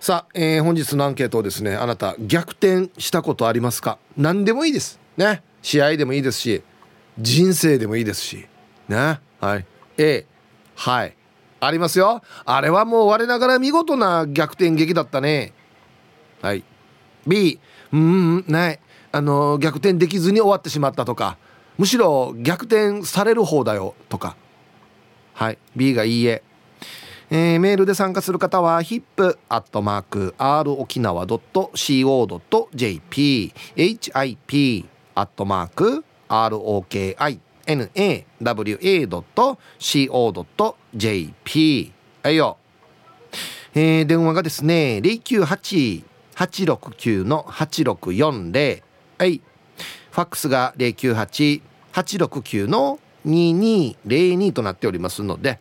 さあ、えー、本日のアンケートをですねあなた逆転したことありますか？何でもいいです。ね。試合でもいいですし人生でもいいですしね。はい。A はい。ありますよ。あれはもう我ながら見事な逆転劇だったね。はい。B うんない。あの逆転できずに終わってしまったとか。むしろ逆転される方だよとか。はい。B がいいえ。えー、メールで参加する方は hip.r 沖縄 .co.jp hip アットマーク ROKINAWA.co.jp はいよ、えー、電話がですね098-869-8640はい。ファックスが098869-2202となっておりますので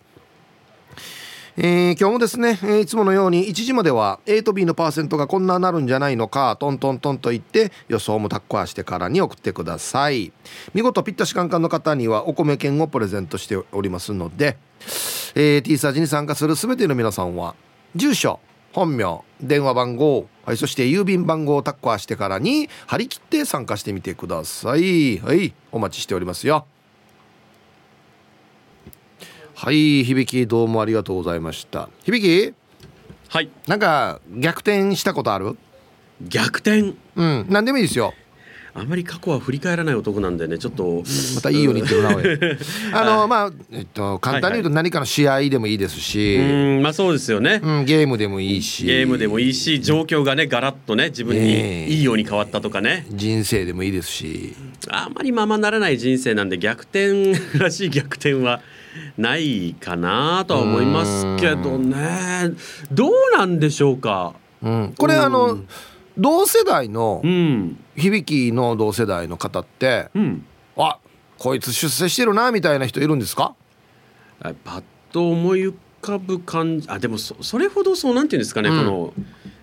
えー、今日もですね、えー、いつものように1時までは A と B のパーセントがこんななるんじゃないのかトントントンと言って予想もタッコアしてからに送ってください。見事ピッタシカンカンの方にはお米券をプレゼントしておりますので、えー、T サージに参加する全ての皆さんは住所本名電話番号、はい、そして郵便番号をタッコアしてからに張り切って参加してみてください。はいお待ちしておりますよ。はい響どうもありがとうございました。響はい。なんか逆転したことある？逆転？うん何でもいいですよ。あまり過去は振り返らない男なんでねちょっと。またいいように言ってるなおい あのまあえっと簡単に言うと何かの試合でもいいですし、うんまあそうですよね、うん、ゲームでもいいし。ゲームでもいいし状況がねガラッとね自分にいいように変わったとかね。人生でもいいですし。あまりままならない人生なんで逆転らしい逆転はないかなとは思いますけどね。どうなんでしょうか、うん、これあの同世代の、うん、響きの同世代の方って、うん、あこいつ出世してるなみたいな人いるんですか？パッと思い浮かぶ感じあでもそそれほどそうなんていうんですかね、うん、この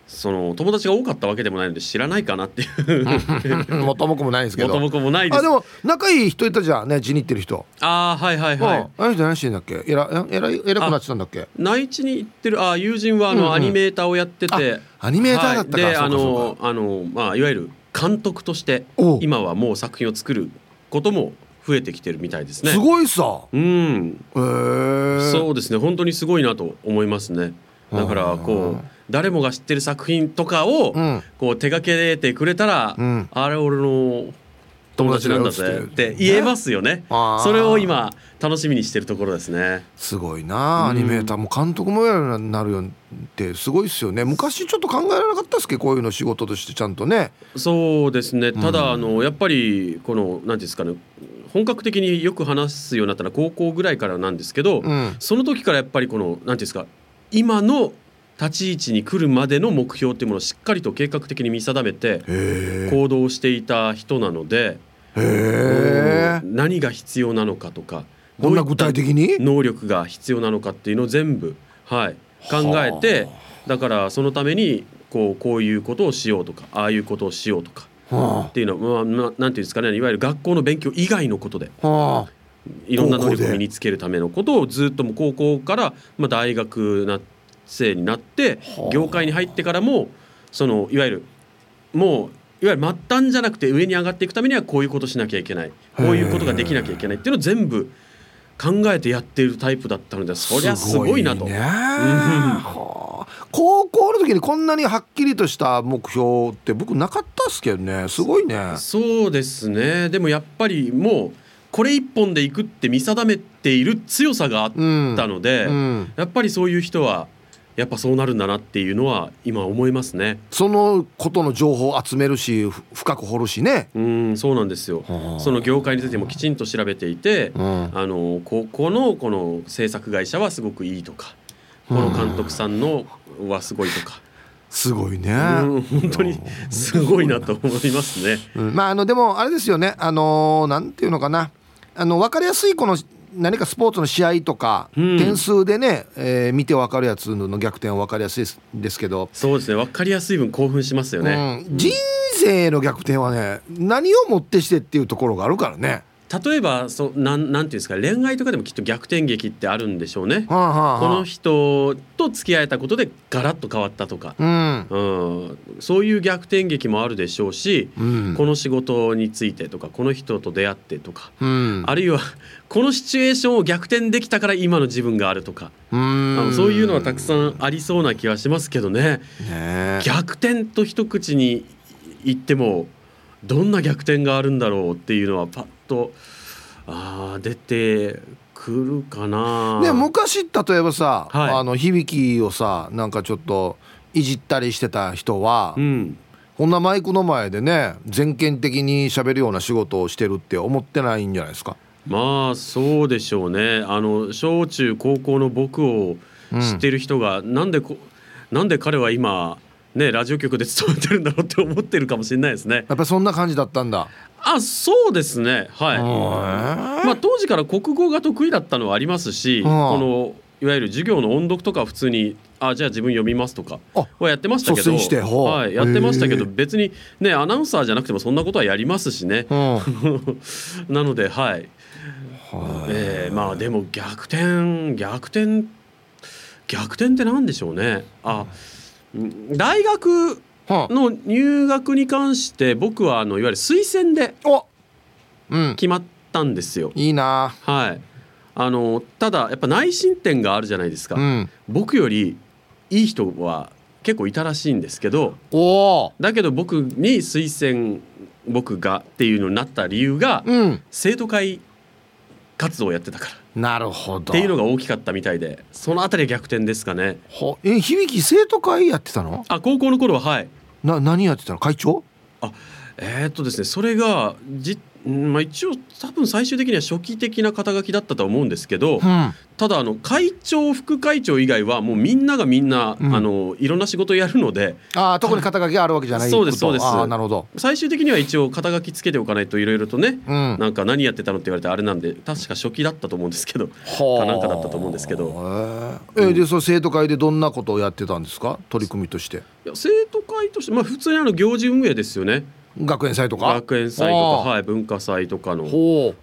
その友達が多かったわけでもないので知らないかなっていう。元も子もないですけど。元も子もないです。あでも仲いい人いたじゃんね地に行ってる人。ああはいはいはい。あの人何してんだっけ？えらえらえらくなってたんだっけ？内地に行ってるあ友人はあの、うんうん、アニメーターをやってて。アニメーターだったか、はい、であのあのまあいわゆる監督として今はもう作品を作ることも増えてきてるみたいですね。すごいさ。うん。へえそうですね。本当にすごいなと思いますね。だからこう誰もが知ってる作品とかをこう手掛けてくれたら、うん、あれ俺の友達なんだぜって言えますよね。それを今楽しみにしてるところですね。すごいなアニメーター。も監督もやなるよってすごいですよね。昔ちょっと考えられなかったですけ？どこういうの仕事としてちゃんとね。そうですね。ただ、あのやっぱりこの何ですかね。本格的によく話すようになったのは高校ぐらいからなんですけど、うん、その時からやっぱりこの何ですか今の立ち位置に来るまでの目標っていうものをしっかりと計画的に見定めて行動していた人なので何が必要なのかとかこんな具体的に？能力が必要なのかっていうのを全部、はい、考えてだからそのためにこうこういうことをしようとかああいうことをしようとかっていうのは、まあ、なんていうんですかねいわゆる学校の勉強以外のことで。いろんな能力を身につけるためのことをずっとも高校からまあ大学な生になって業界に入ってからもそのいわゆるもういわゆる末端じゃなくて上に上がっていくためにはこういうことしなきゃいけない。こういうことができなきゃいけないっていうのを全部考えてやっているタイプだったのでそりゃすごいなと。高校の時にこんなにはっきりとした目標って僕なかったっすけどね。すごいね。そうですね。でもやっぱりもうこれ一本でいくって見定めている強さがあったので、うん。うん、やっぱりそういう人はやっぱそうなるんだなっていうのは今思いますね。そのことの情報を集めるし深く掘るしね。うんそうなんですよ。その業界についてもきちんと調べていて、うん、あのここのこの制作会社はすごくいいとかこの監督さんのはすごいとか。すごいね、うん、本当にすごいなと思いますね。うん、まああのでもあれですよね。あのなんていうのかな。あの分かりやすいこの何かスポーツの試合とか、うん、点数でね、えー、見て分かるやつの逆転は分かりやすいですけど。そうですね。分かりやすい分興奮しますよね、うん、人生の逆転はね何をもってしてっていうところがあるからね例えばそうなんなんていうんですか恋愛とかでもきっと逆転劇ってあるんでしょうね。はあはあはあ。この人と付き合えたことでガラッと変わったとか、うん。うん、そういう逆転劇もあるでしょうし、うん。この仕事についてとかこの人と出会ってとか、うん。あるいはこのシチュエーションを逆転できたから今の自分があるとか、うあのんそういうのはたくさんありそうな気はしますけどね。ねえ。逆転と一口に言ってもどんな逆転があるんだろうっていうのはパッとあー出てくるかな。で昔例えばさ、はいあの響きをさなんかちょっといじったりしてた人は、うん、こんなマイクの前でね全権的に喋るような仕事をしてるって思ってないんじゃないですか？まあそうでしょうねあの小中高校の僕を知ってる人が、なんでこなんで彼は今ねラジオ局で勤めてるんだろうって思ってるかもしれないですね。やっぱりそんな感じだったんだ。あそうですね。はい。へまあ、当時から国語が得意だったのはありますし、ん。このいわゆる授業の音読とかは普通にあじゃあ自分読みますとかあはやってましたけどはい、やってましたけど別にねアナウンサーじゃなくてもそんなことはやりますしね。うん。なのではい、えーまあでも逆転逆転逆転って何でしょうね。あうん大学はの入学に関して僕はあのいわゆる推薦で決まったんですよ。いいな。はい。あのただやっぱ内申点があるじゃないですか。うん。僕よりいい人は結構いたらしいんですけど。だけど僕に推薦僕がっていうのになった理由が、うん。生徒会活動をやってたからっなるほど。ていうのが大きかったみたいで、そのあたりは逆転ですかね。ほえ響き生徒会やってたの？あ高校の頃ははい。な何やってたの？会長？えーっとですねそれがじうんまあ一応多分最終的には初期的な肩書きだったとは思うんですけど、うん。ただあの会長副会長以外はもうみんながみんな、うん。あのいろんな仕事をやるのでああ特に肩書きがあるわけじゃないそうですそうです。なるほど。最終的には一応肩書きつけておかないといろいろとね、うん。なんか何やってたのって言われてあれなんで確か初期だったと思うんですけどはかなんかだったと思うんですけど。へええでその生徒会でどんなことをやってたんですか？取り組みとして。いや生徒会としてまあ普通にあの行事運営ですよね学園祭とか？学園祭とか、ああ。はい、文化祭とかの。も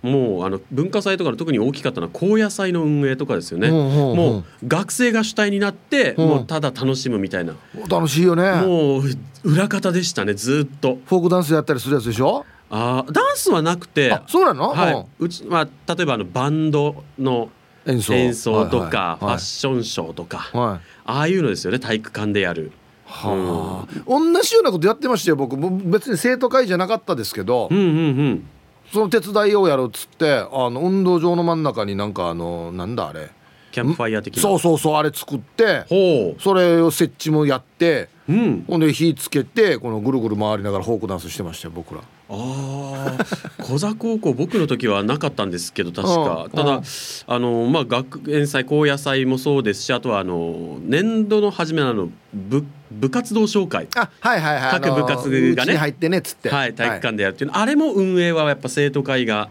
うあの文化祭とかの特に大きかったのは高野祭の運営とかですよね。もう学生が主体になってうん。もうただ楽しむみたいな。楽しいよね。もう裏方でしたねずっと。フォークダンスやったりするやつでしょ？あーダンスはなくて。あそうなの、はい、うちまあ例えばあのバンドのうん演奏。演奏とかファッはい。ションショーとか。ああいうのですよね体育館でやる。はあ、同じようなことやってましたよ僕。も別に生徒会じゃなかったですけど、うんうんうん。その手伝いをやるっつってあの運動場の真ん中になんかあのなんだあれ。キャンプファイヤー的な。そうそうそうあれ作ってほそれを設置もやってう。うん。ほんで火つけてこのぐるぐる回りながらフォークダンスしてましたよ僕ら。ああ、小座高校僕の時はなかったんですけど確か。うん。ただうん。あのまあ学園祭高野祭もそうですしあとはあの年度の初めのあの部部活動紹介。あはいはいはい。各部活がね。入ってねっつって。はい体育館でやるっていうの、あれも運営はやっぱ生徒会が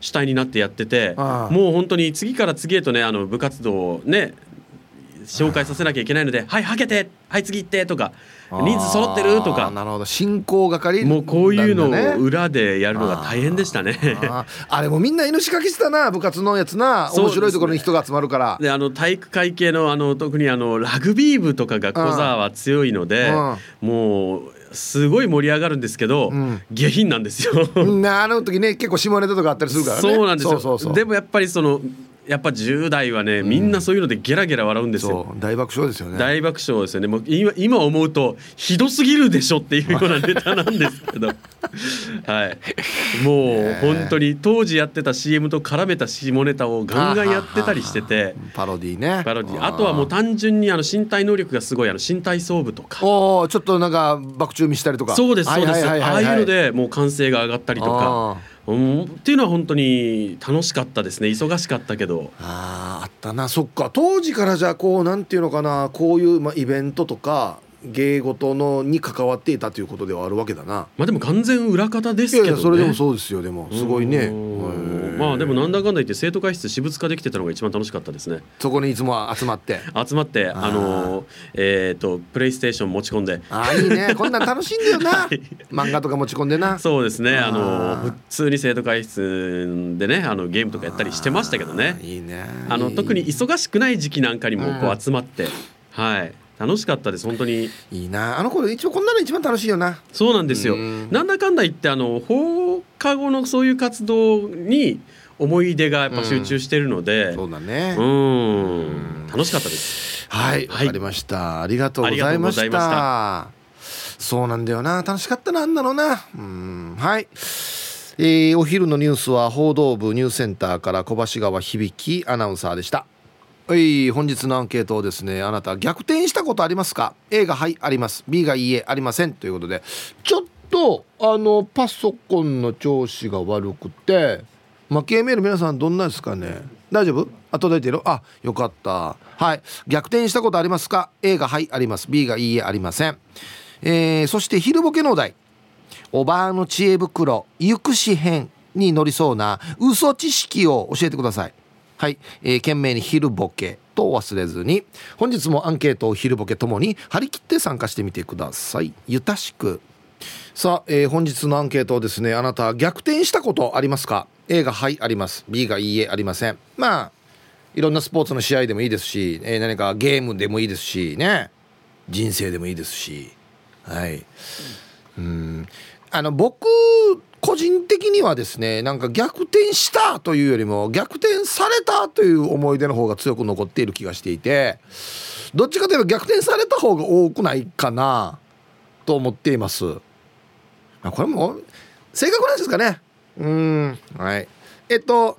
主体になってやっててもう本当に次から次へとねあの部活動をね紹介させなきゃいけないので「はいはけてはい次行って」とか「人数揃ってる?」とか。なるほど。進行係もうこういうのを裏でやるのが大変でしたね。あれもみんな犬仕掛けしてたな部活のやつな。面白いところに人が集まるから。であの体育会系のあの特にあのラグビー部とかが小沢は強いので、もうすごい盛り上がるんですけど、ん。下品なんですよ。うん。あの時ね結構下ネタとかあったりするからね。そうなんですよ。でもやっぱりそのやっぱ10代はねみんなそういうのでゲラゲラ笑うんですよ。大爆笑ですよね。大爆笑ですよね。もう今今思うとひどすぎるでしょっていうようなネタなんですけど。はい。もう本当に当時やってた CM と絡めた下ネタをガンガンやってたりしてて。パロディね。パロディあとはもう単純にあの身体能力がすごいあの身体操部とか。おおちょっとなんか爆中見したりとか。そうですそうです。ああいうのでもう歓声が上がったりとかうん。っていうのは本当に楽しかったですね。忙しかったけど。あああったな。そっか。当時からじゃあこうなんていうのかな。こういう、ま、イベントとか芸事のに関わっていたということではあるわけだな。まあでも完全裏方ですいけどね。やいやそれでもそうですよでもすごいね。まあでもなんだかんだ言って生徒会室私物化できてたのが一番楽しかったですね。そこにいつも集まって。集まってあのえっ、とプレイステーション持ち込んで。ああいいね。こんなん楽しいんだよな、漫画とか持ち込んでな。そうですね。ああのー普通に生徒会室でねあのゲームとかやったりしてましたけどね。いいね。あの特に忙しくない時期なんかにもこうんう集まって。はい楽しかったです本当に。いいな。あの頃一応こんなの一番楽しいよな。そうなんですよ。うん。なんだかんだ言ってあの放課後のそういう活動に思い出がやっぱ集中してるので。そうだね。うん。楽しかったです。はい、わはい。かりました。ありがとうございました。そうなんだよな、楽しかったな、あんなのな。うん、はい。えーお昼のニュースは報道部ニュースセンターから小橋川響アナウンサーでした。はい、本日のアンケートをですね、あなた逆転したことありますか ?A がはい、あります。B がいいえ、ありません。ということで、ちょっと、あの、パソコンの調子が悪くて、まあ、K メール皆さんどんなですかね？大丈夫？あ届いてる？あよかった。はい。逆転したことありますか？A がはいあります。B がいいえありません。えーそして昼ボケのお題。おばあの知恵袋行くし編に乗りそうな嘘知識を教えてください。はい、えー、懸命に昼ボケと忘れずに。本日もアンケートを昼ボケともに張り切って参加してみてください。ゆたしく。さあ、えー本日のアンケートをですねあなた逆転したことありますか？A がはいあります。B がいいえありません。まあいろんなスポーツの試合でもいいですし、えー何かゲームでもいいですしね。人生でもいいですし。はい。うん。あの僕個人的にはですねなんか逆転したというよりも逆転されたという思い出の方が強く残っている気がしていてどっちかといえば逆転された方が多くないかなと思っています。あこれも正確なんですかね。うんはい。えっと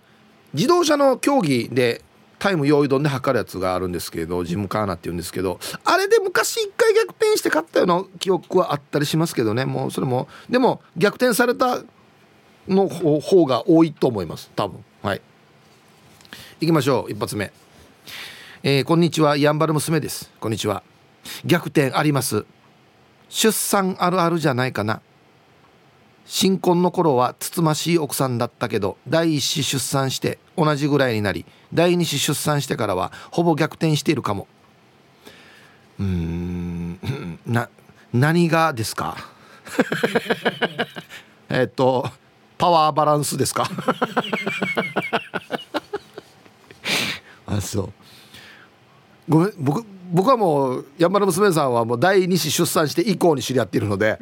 自動車の競技でタイム用意どんで測るやつがあるんですけどジムカーナって言うんですけどあれで昔一回逆転して勝ったような記憶はあったりしますけどね。もうそれもでも逆転されたの方が多いと思います。多分。はい。行きましょう。一発目。えーこんにちは。やんばる娘です。こんにちは。逆転あります。出産あるあるじゃないかな。新婚の頃はつつましい奥さんだったけど第一子出産して同じぐらいになり第二子出産してからはほぼ逆転しているかも。うーん。な何がですか？えっとパワーバランスですか？あそう。ごめん僕僕はもう山田娘さんはもう第二子出産して以降に知り合っているので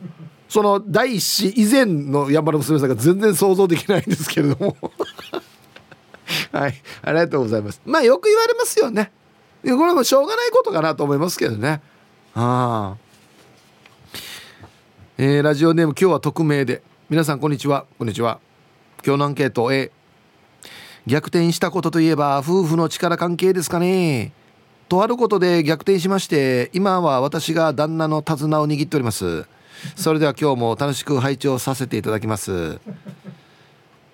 その第一子以前の山田娘さんが全然想像できないんですけれども。はいありがとうございます。まあよく言われますよね。これはもうしょうがないことかなと思いますけどね。ああ。えーラジオネーム今日は匿名で皆さんこんにちは。こんにちは。今日のアンケート A 逆転したことといえば夫婦の力関係ですかね。とあることで逆転しまして今は私が旦那の手綱を握っております。それでは今日も楽しく拝聴させていただきます。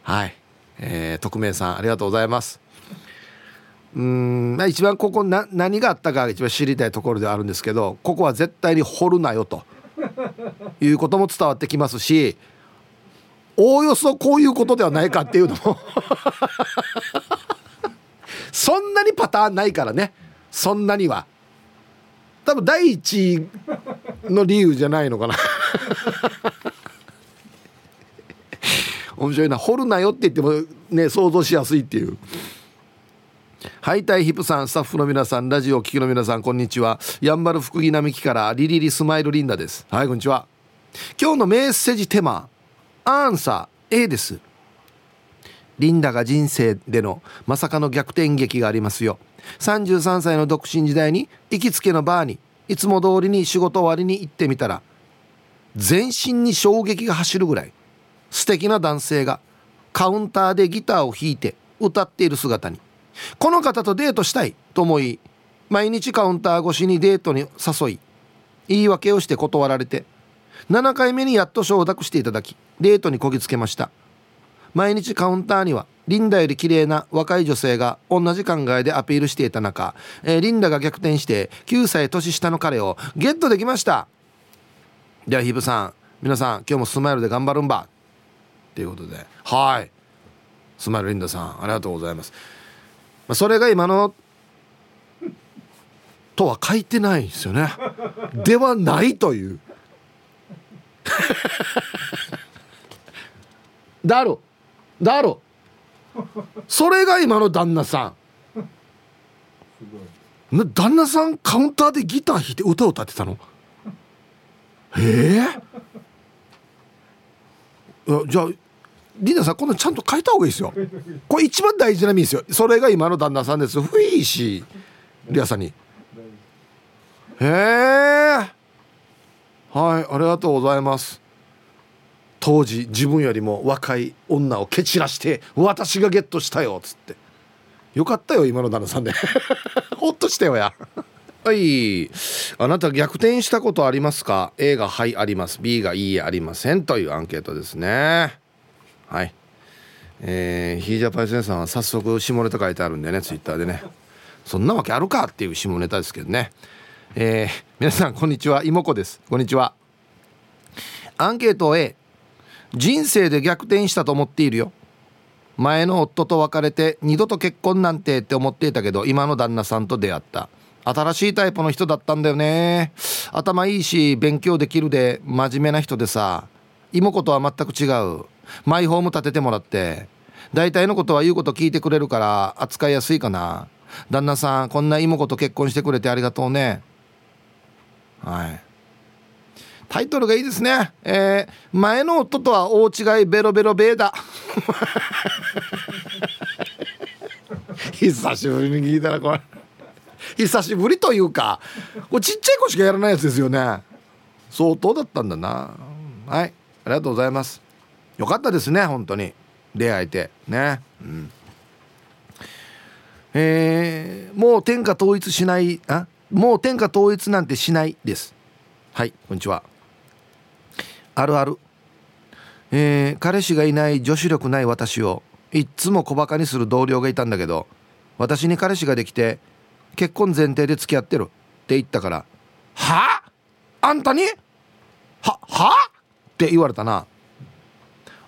はい、えー、匿名さんありがとうございます。うんまあ一番ここな何があったか一番知りたいところではあるんですけどここは絶対に掘るなよということも伝わってきますしおおよそこういうことではないかっていうのも。そんなにパターンないからね。そんなには。多分第一の理由じゃないのかな。面白いな。掘るなよって言ってもね想像しやすいっていう。ハイタイヒップさんスタッフの皆さんラジオを聴きの皆さんこんにちは。やんばる福木並木からリリリスマイルリンダです。はいこんにちは。今日のメッセージテーマ。アンサー A です。リンダが人生でのまさかの逆転劇がありますよ。33歳の独身時代に行きつけのバーにいつも通りに仕事終わりに行ってみたら全身に衝撃が走るぐらい素敵な男性がカウンターでギターを弾いて歌っている姿に。この方とデートしたいと思い毎日カウンター越しにデートに誘い言い訳をして断られて7回目にやっと承諾していただきデートにこぎつけました。毎日カウンターにはリンダより綺麗な若い女性が同じ考えでアピールしていた中、えーリンダが逆転して9歳年下の彼をゲットできました。ではヒブさん皆さん今日もスマイルで頑張るんば。ということで。はい。スマイルリンダさんありがとうございます、まあ、それが今のとは書いてないんですよね。ではないという。だろだろそれが今の旦那さん。旦那さんカウンターでギター弾いて歌を歌ってたの？ええ？ー、じゃあリナさんこんなちゃんと書いた方がいいですよ。これ一番大事な意味ですよ。それが今の旦那さんです。ふいしリアさんに。へえはいありがとうございます。当時自分よりも若い女を蹴散らして私がゲットしたよっつって。よかったよ今の旦那さんで ほっとしたよや。はい。あなた逆転したことありますか？A がはいあります。B がいいえありませんというアンケートですね。はい。えー、ヒージャパイセンさんは早速下ネタ書いてあるんでねツイッターでね。そんなわけあるかっていう下ネタですけどね。えー、皆さんこんにちは。妹子です。こんにちは。アンケート A 人生で逆転したと思っているよ。前の夫と別れて二度と結婚なんてって思っていたけど今の旦那さんと出会った。新しいタイプの人だったんだよね。頭いいし勉強できるで真面目な人でさ。妹子とは全く違う。マイホーム建ててもらって大体のことは言うこと聞いてくれるから扱いやすいかな。旦那さんこんな妹子と結婚してくれてありがとうね。はい。タイトルがいいですね。えー、前の夫とは大違いベロベロベーダ 久しぶりに聞いたらこれ。久しぶりというかこれちっちゃい子しかやらないやつですよね。相当だったんだな。はい。ありがとうございます。よかったですね本当に。出会えてね。うん。えー、もう天下統一しないあ？もう天下統一なんてしないです。はいこんにちは。あるある。えー、彼氏がいない女子力ない私をいっつも小バカにする同僚がいたんだけど私に彼氏ができて結婚前提で付き合ってるって言ったから「は？ああんたに？はは？って言われたな。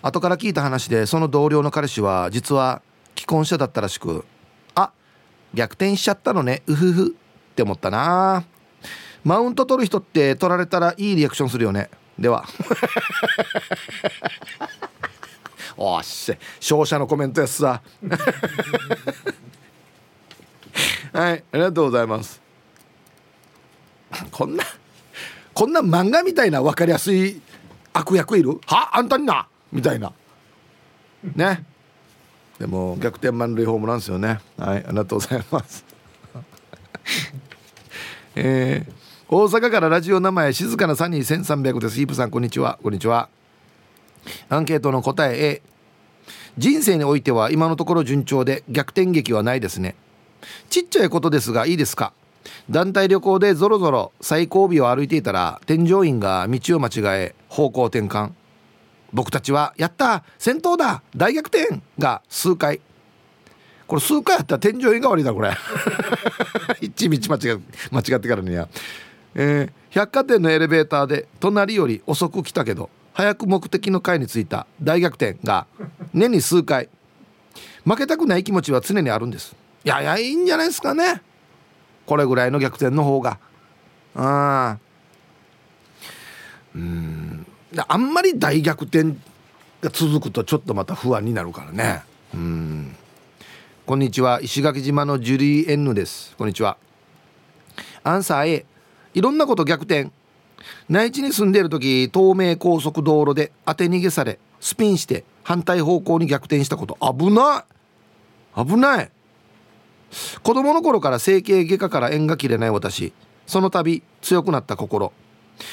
後から聞いた話でその同僚の彼氏は実は既婚者だったらしくあ逆転しちゃったのねうふふ。って思ったな。マウント取る人って取られたらいいリアクションするよね。では。おっしゃ勝者のコメントやすさ はいありがとうございます。こんなこんな漫画みたいな分かりやすい悪役いる？は？あんたにな？みたいな。ね。でも逆転満塁ホームなんですよね。はいありがとうございます えー、大阪からラジオ名前静かなサニー1300です。イープさんこんにちは。こんにちは。アンケートの答え A 人生においては今のところ順調で逆転劇はないですね。ちっちゃいことですがいいですか？団体旅行でぞろぞろ最後尾を歩いていたら添乗員が道を間違え方向転換。僕たちは「やった戦闘だ大逆転!」が数回。これ数回やったら添乗員が悪いだこれ。一道間違間違ってからにや、えー、百貨店のエレベーターで隣より遅く来たけど早く目的の階に着いた大逆転が年に数回。負けたくない気持ちは常にあるんです。いやいやいいんじゃないですかね。これぐらいの逆転の方が。あうん。あんまり大逆転が続くとちょっとまた不安になるからね。うん。こんにちは。石垣島のジュリー・エンヌです。こんにちは。アンサー A いろんなこと逆転。内地に住んでいる時東名高速道路で当て逃げされスピンして反対方向に逆転したこと。危ない。危ない。子供の頃から整形外科から縁が切れない私。その度強くなった心。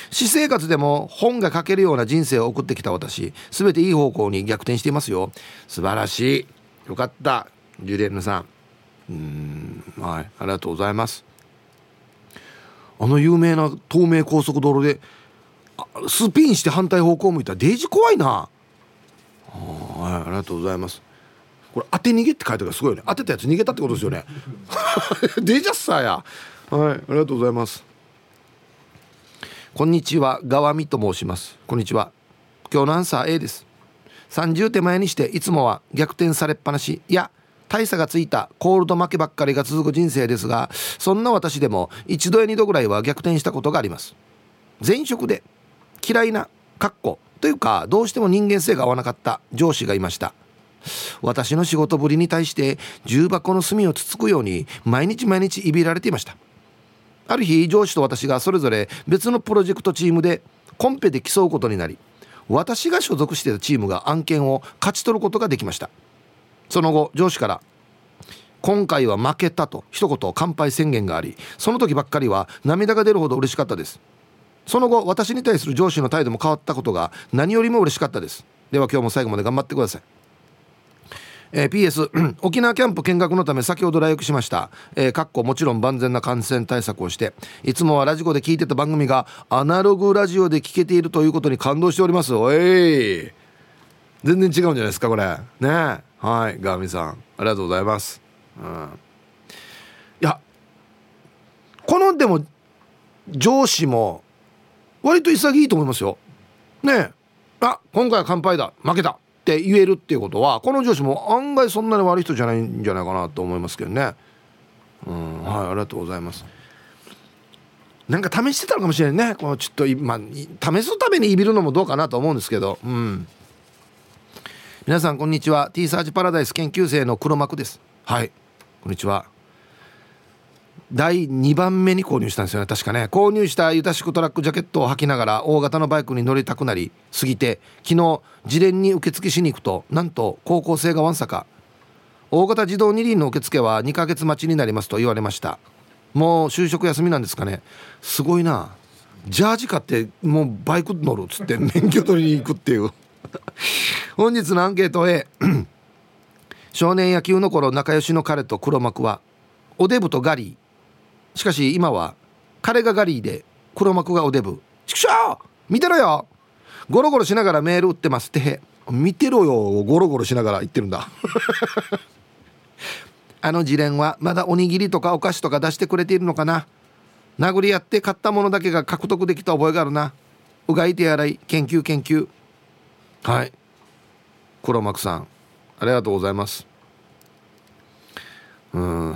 私生活でも本が書けるような人生を送ってきた私。全ていい方向に逆転していますよ。素晴らしい。よかった。ジュリエンヌさん。うん。はい。ありがとうございます。あの有名な東名高速道路でスピンして反対方向向いた。らデージ怖いな。はいありがとうございます。これ当て逃げって書いてあるすごいね。当てたやつ逃げたってことですよね。デジャスサーや。はいありがとうございます。こんにちはガワミと申します。こんにちは。今日のアンサー A です。30手前にしていつもは逆転されっぱなし。いや大差がついたコールド負けばっかりが続く人生ですがそんな私でも一度や二度ぐらいは逆転したことがあります。前職で嫌いなかっこというかどうしても人間性が合わなかった上司がいました。私の仕事ぶりに対して重箱の隅をつつくように毎日毎日いびられていました。ある日上司と私がそれぞれ別のプロジェクトチームでコンペで競うことになり私が所属していたチームが案件を勝ち取ることができました。その後上司から「今回は負けた」と一言乾杯宣言がありその時ばっかりは涙が出るほど嬉しかったです。その後私に対する上司の態度も変わったことが何よりも嬉しかったです。では今日も最後まで頑張ってください。えー、PS 沖縄キャンプ見学のため先ほど来駅しました、えー、かっこもちろん万全な感染対策をしていつもはラジコで聞いてた番組がアナログラジオで聞けているということに感動しております。おい。全然違うんじゃないですかこれ。ね。えはいガーミさんありがとうございます、うん、いやこのでも上司も割と潔いと思いますよ。ねえ。あ今回は乾杯だ。負けた。って言えるっていうことはこの上司も案外そんなに悪い人じゃないんじゃないかなと思いますけどね。うんはいありがとうございます。なんか試してたのかもしれないね。このちょっとまあ試すためにいびるのもどうかなと思うんですけど。うん。皆さんこんにちは。T サーチパラダイス研究生の黒幕です。はい。こんにちは。第2番目に購入したんですよね。確かね。購入したユタシクトラックジャケットを履きながら大型のバイクに乗りたくなりすぎて昨日事前に受付しに行くとなんと高校生がわんさか。大型自動二輪の受付は2ヶ月待ちになりますと言われました。もう就職休みなんですかね。すごいな。ジャージ買ってもうバイク乗るっつって免許取りに行くっていう。本日のアンケートへ。少年野球の頃仲良しの彼と黒幕はおデブとガリー。しかし今は彼がガリーで黒幕がおデブ。ちくしょう見てろよ！ゴロゴロしながらメール打ってますって見てろよ！ゴロゴロしながら言ってるんだ。あの自連はまだおにぎりとかお菓子とか出してくれているのかな？殴り合って買ったものだけが獲得できた覚えがあるな。うがい手洗い研究研究。はい。黒幕さんありがとうございます。うん。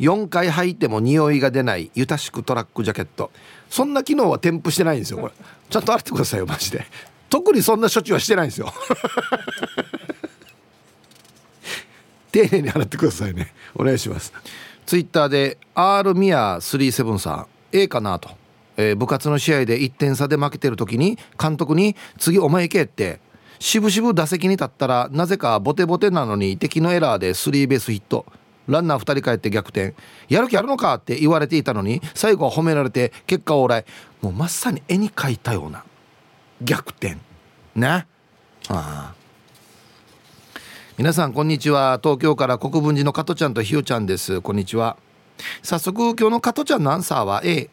4回履いても匂いが出ないユタシクトラックジャケット。そんな機能は添付してないんですよこれ。ちゃんと洗ってくださいよマジで。特にそんな処置はしてないんですよ。丁寧に洗ってくださいね。お願いします。ツイッターで R ミア37さん A かなと、えー、部活の試合で1点差で負けてる時に監督に「次お前行け」って渋々打席に立ったらなぜかボテボテなのに敵のエラーでスリーベースヒット。ランナー2人帰って逆転。やる気あるのかって言われていたのに最後は褒められて結果往来。もうまさに絵に描いたような逆転。ね。ああ。皆さんこんにちは。東京から国分寺の加トちゃんとひよちゃんです。こんにちは。早速今日の加トちゃんのアンサーは A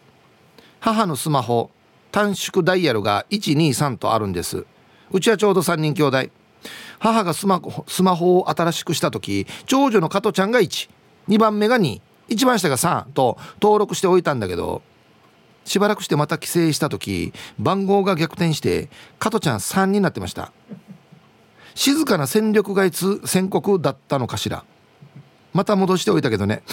母のスマホ短縮ダイヤルが123とあるんです。うちはちょうど3人兄弟。母がスマスマホを新しくした時長女の加トちゃんが12番目が2一番下が3と登録しておいたんだけどしばらくしてまた帰省した時番号が逆転して加トちゃん3になってました。静かな戦力外通宣告だったのかしら。また戻しておいたけどね。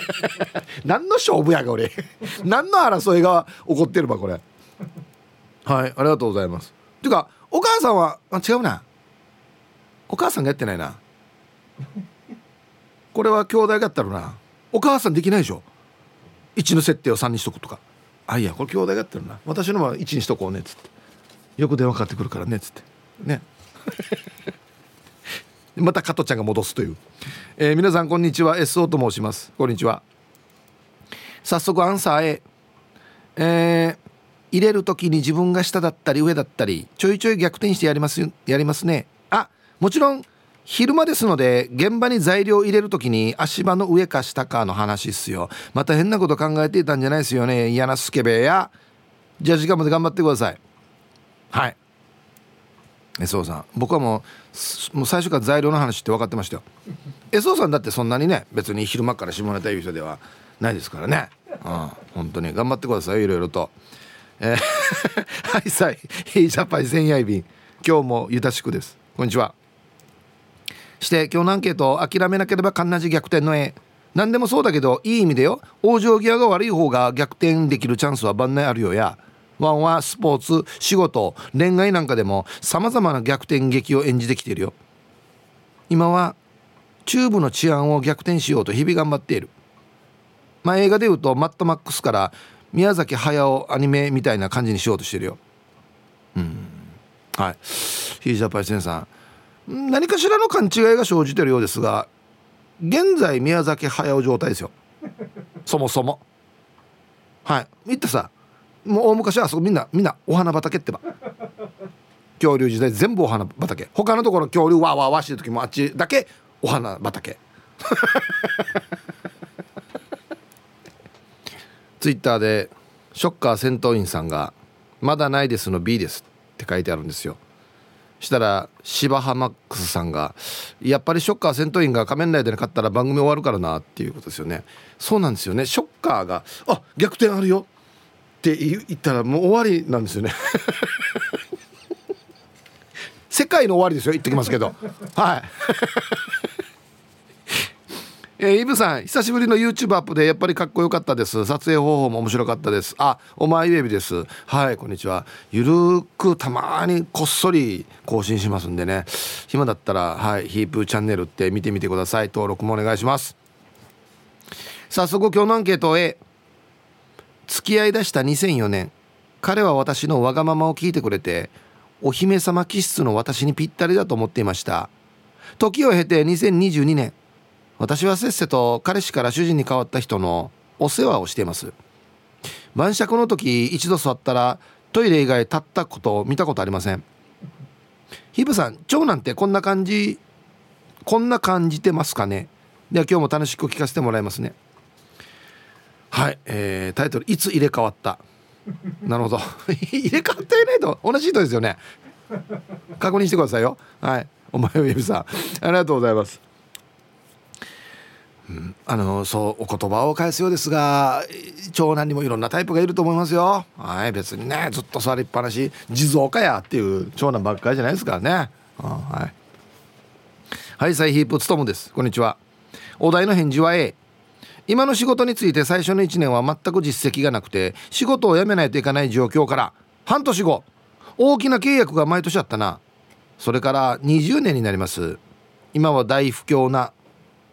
何の勝負やが俺。何の争いが起こってるばこれ。はいありがとうございます。ていうかお母さんはあ違うな。お母さんがやってないな。これは兄弟がやったらな。お母さんできないでしょ。1の設定を3にしとくとか。あいやこれ兄弟がやってるな。私のは1にしとこうねっつって。よく電話かかってくるからねっつって。ねまた加トちゃんが戻すという、えー、皆さんこんにちは。SO と申します。こんにちは。早速アンサー A えー、入れる時に自分が下だったり上だったりちょいちょい逆転してやりますやりますね。あもちろん昼間ですので現場に材料入れる時に足場の上か下かの話っすよ。また変なこと考えていたんじゃないですよね。嫌なスケベや。じゃあ時間まで頑張ってください。はい。えそうさん。僕はもうもう最初から材料の話って分かってましたよ。えそうさんだってそんなにね別に昼間から下ネタ言う人ではないですからね。うん。本当に頑張ってくださいいろいろと。えー、はいさいいジャパイ千夜便今日もゆたしくです。こんにちは。して今日のアンケート諦めなければかんなじ逆転の絵。何でもそうだけどいい意味でよ。往生際が悪い方が逆転できるチャンスは万内あるよや。ワンはスポーツ仕事恋愛なんかでもさまざまな逆転劇を演じてきているよ。今は中部の治安を逆転しようと日々頑張っている。まあ映画でいうとマッドマックスから宮崎駿アニメみたいな感じにしようとしてるよ。うん。はい。ヒージャパイセンさん。何かしらの勘違いが生じてるようですが現在宮崎駿状態ですよ。そもそも。はい。見てさもう大昔はあそこみんなみんなお花畑ってば。恐竜時代全部お花畑。他のところ恐竜わーわーわーしてる時もあっちだけお花畑。ツイッターでショッカー戦闘員さんが「まだないです」の B ですって書いてあるんですよ。したら芝浜マックスさんが「やっぱりショッカー戦闘員が仮面ライダーに勝ったら番組終わるからな」っていうことですよね。そうなんですよね。ショッカーが「あ逆転あるよ」って言ったらもう終わりなんですよね。世界の終わりですよ言ってきますけど。はい。えー、イブさん久しぶりの YouTube アップでやっぱりかっこよかったです。撮影方法も面白かったです。あお前ウェビです。はいこんにちは。ゆるくたまにこっそり更新しますんでね。暇だったらはいヒープチャンネルって見てみてください。登録もお願いします。早速今日のアンケートへ。付き合いだした2004年彼は私のわがままを聞いてくれてお姫様気質の私にぴったりだと思っていました。時を経て2022年私はせっせと彼氏から主人に変わった人のお世話をしています。晩酌の時一度座ったらトイレ以外立ったことを見たことありません。ヒブさん長男ってこんな感じこんな感じてますかね？では今日も楽しく聞かせてもらいますね。はい、えー、タイトル「いつ入れ替わった」なるほど。入れ替わっていないと同じ人ですよね。確認してくださいよ。はい。お前ウェブさん。ありがとうございます。うん、あのそうお言葉を返すようですが長男にもいろんなタイプがいると思いますよ。はい別にねずっと座りっぱなし地蔵かやっていう長男ばっかりじゃないですからね。はい。はいサイヒープつともです。こんにちは。お題の返事は A 今の仕事について最初の1年は全く実績がなくて仕事を辞めないといけない状況から半年後大きな契約が毎年あったな。それから20年になります。今は大不況な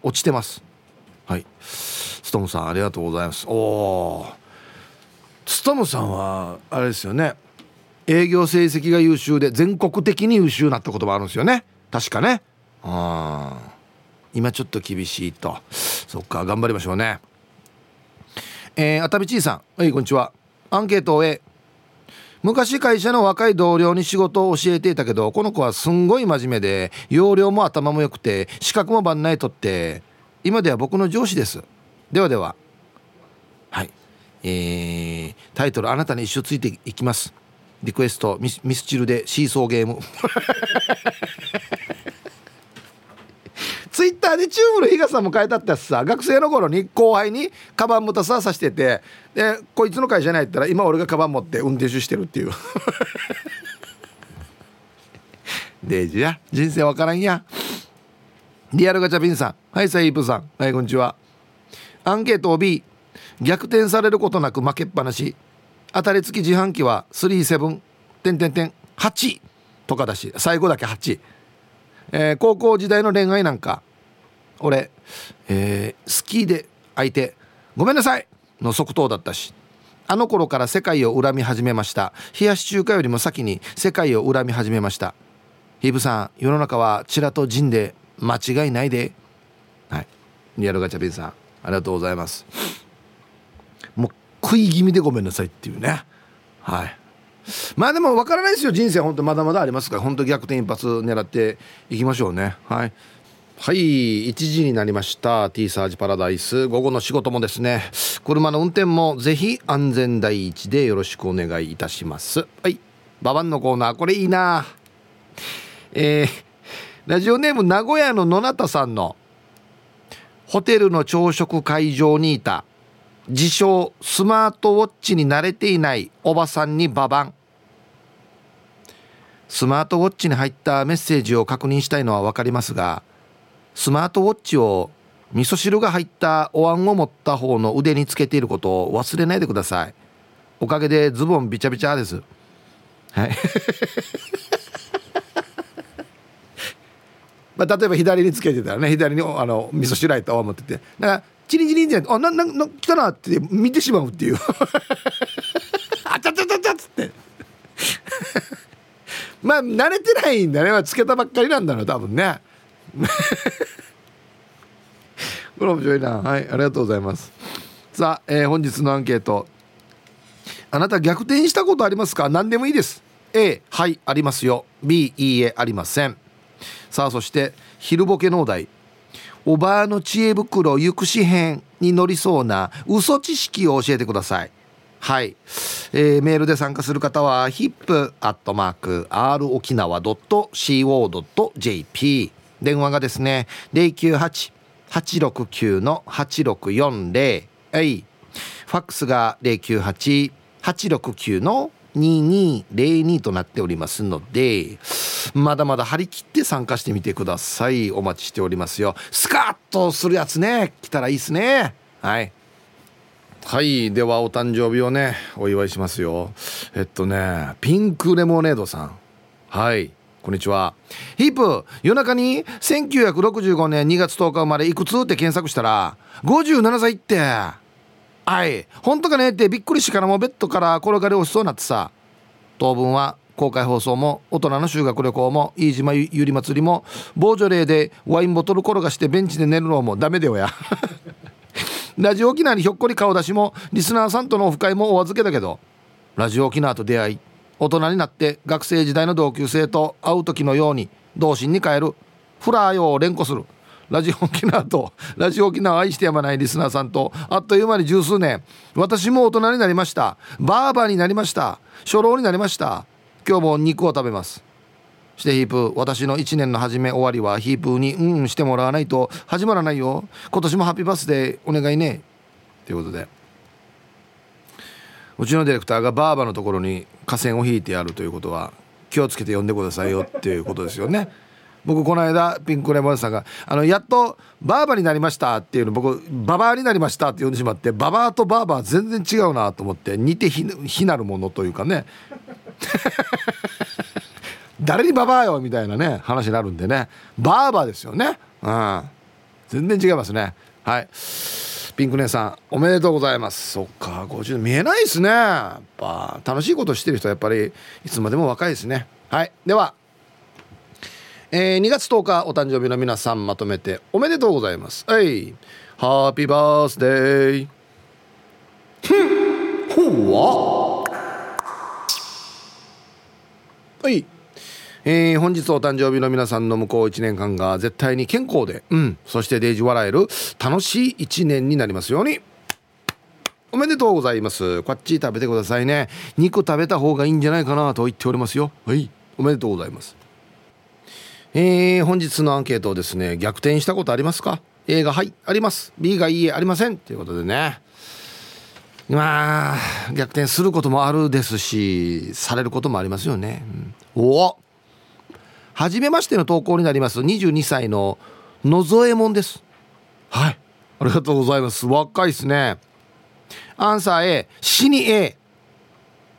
落ちてます。はい。ストムさんありがとうございます。おおストムさんはあれですよね。営業成績が優秀で全国的に優秀なってこともあるんですよね。確かね。あ今ちょっと厳しいと。そっか頑張りましょうね。えー、熱海ちいさん。はいこんにちは。アンケートを A 昔会社の若い同僚に仕事を教えていたけどこの子はすんごい真面目で容量も頭も良くて資格も番内取って今では僕の上司です。ではでは。はい。えー、タイトル「あなたに一生ついていきます」リクエストミスチルでシーソーゲーム。ツイッターでチューブの日傘も変えたってさ学生の頃に後輩にカバン持たささしててでこいつの会社に入ったら今俺がカバン持って運転手してるっていう。デージや。人生わからんや。リアルガチャピンさん。はいサイープさん。はいこんにちは。アンケートを B 逆転されることなく負けっぱなし。当たり付き自販機は37点点点8とかだし。最後だけ8、えー、高校時代の恋愛なんか俺、えー、好きで相手ごめんなさいの即答だったしあの頃から世界を恨み始めました。冷やし中華よりも先に世界を恨み始めました。ヒブさん世の中はチラとジンで間違いないで。はい。リアルガチャピンさんありがとうございます。もう食い気味でごめんなさいっていうね。はい。まあでも分からないですよ人生本当まだまだありますから。本当逆転一発狙っていきましょうね。はい。はい1時になりました。T サージパラダイス。午後の仕事もですね。車の運転もぜひ安全第一でよろしくお願いいたします。はい。ババンのコーナー。これいいな。えーラジオネーム名古屋の野中さんのホテルの朝食会場にいた。自称スマートウォッチに慣れていないおばさんにババン。スマートウォッチに入ったメッセージを確認したいのは分かりますがスマートウォッチを味噌汁が入ったお椀を持った方の腕につけていることを忘れないでください。おかげでズボンびちゃびちゃです。はい。まあ、例えば左につけてたらね左にあの味噌汁入ったお椀持ってて。だからチリチリンじゃあななな来たなって見てしまうっていう。あちゃちゃちゃちゃっつって。まあ慣れてないんだね。つけたばっかりなんだろう多分ね。これ面白いな。はいありがとうございます。さあ、えー、本日のアンケート。あなた逆転したことありますか？何でもいいです。A はいありますよ。B いいえありません。さあそして昼ボケ農大おばあの知恵袋行くし編に乗りそうな嘘知識を教えてください。はい、えー、メールで参加する方は hip.r 沖縄 .co.jp 電話がですね098-869-8640はい。ファックスが098-869の2202となっておりますのでまだまだ張り切って参加してみてください。お待ちしておりますよ。スカッとするやつね。来たらいいっすね。はい。はい。ではお誕生日をねお祝いしますよ。えっとねピンクレモネードさん。はい。こんにちは。ヒープ夜中に1965年2月10日生まれいくつ？って検索したら57歳って。はい。本当かねってびっくりしからもベッドから転がり落ちそうになってさ。当分は公開放送も大人の修学旅行も飯島ゆり祭りもボージョレーでワインボトル転がしてベンチで寝るのもダメだよや。ラジオ沖縄にひょっこり顔出しもリスナーさんとのオフ会もお預けだけど。ラジオ沖縄と出会い大人になって学生時代の同級生と会う時のように童心に帰る。フラーよを連呼する。ラジオ沖縄とラジオ沖縄愛してやまないリスナーさんとあっという間に十数年。私も大人になりました。バーバーになりました。初老になりました。今日も肉を食べます。してヒープ私の1年の初め終わりはヒープにうんしてもらわないと始まらないよ。今年もハッピーバースデーお願いね。ということで。うちのディレクターがバーバのところに河川を引いてやるということは気をつけて呼んでくださいよっていうことですよね。僕この間ピンクレモンさんが「あのやっとバーバになりました」っていうの僕「ババアになりました」って呼んでしまってババアとバーバー全然違うなと思って似て非なるものというかね。誰にババアよみたいなね話になるんでね。バーバーですよね。うん。全然違いますね。はい。ピンク姉さんおめでとうございます。そっか50見えないですね。やっぱ楽しいことしてる人はやっぱりいつまでも若いですね。はい。ではえー、2月10日お誕生日の皆さんまとめておめでとうございます。はいハッピーバースデーほわはいえー、本日お誕生日の皆さんの向こう1年間が絶対に健康で、うん、そしてデージ笑える楽しい1年になりますようにおめでとうございますこっち食べてくださいね肉食べた方がいいんじゃないかなと言っておりますよはいおめでとうございますえー、本日のアンケートをですね逆転したことありますか？A がはいあります。B がいいえありません。ということでね。まあ逆転することもあるですしされることもありますよね、うん、おお初めましての投稿になります。22歳の野添右衛門です。はい。ありがとうございます。若いですね。アンサー A 死に A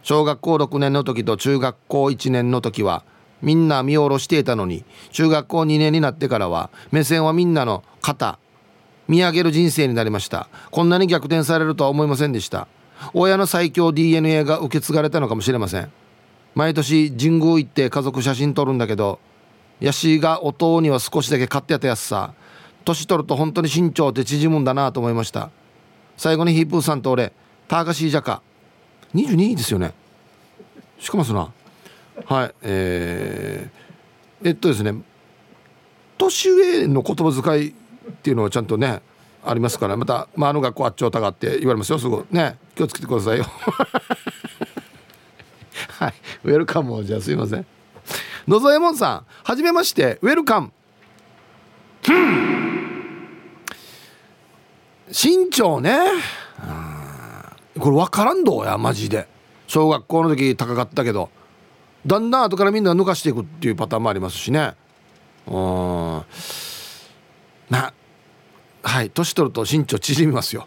小学校6年の時と中学校1年の時はみんな見下ろしていたのに中学校2年になってからは目線はみんなの肩見上げる人生になりました。こんなに逆転されるとは思いませんでした。親の最強 DNA が受け継がれたのかもしれません。毎年神宮行って家族写真撮るんだけどヤシが弟には少しだけ買ってやったやつさ。年取ると本当に身長って縮むんだなと思いました。最後にヒープーさんと俺ターカシージャカ。22位ですよね。しかもそなはいえー、えっとですね年上の言葉遣いっていうのはちゃんとねありますからまた、まあ、あの学校あっちょたがって言われますよすぐね気をつけてくださいよ。はいウェルカムをじゃあすいません。のぞえもんさんはじめましてウェルカム。身長ね。これ分からんどうやマジで。小学校の時高かったけど。だんだん後からみんな抜かしていくっていうパターンもありますしね。うん。なはい年取ると身長縮みますよ。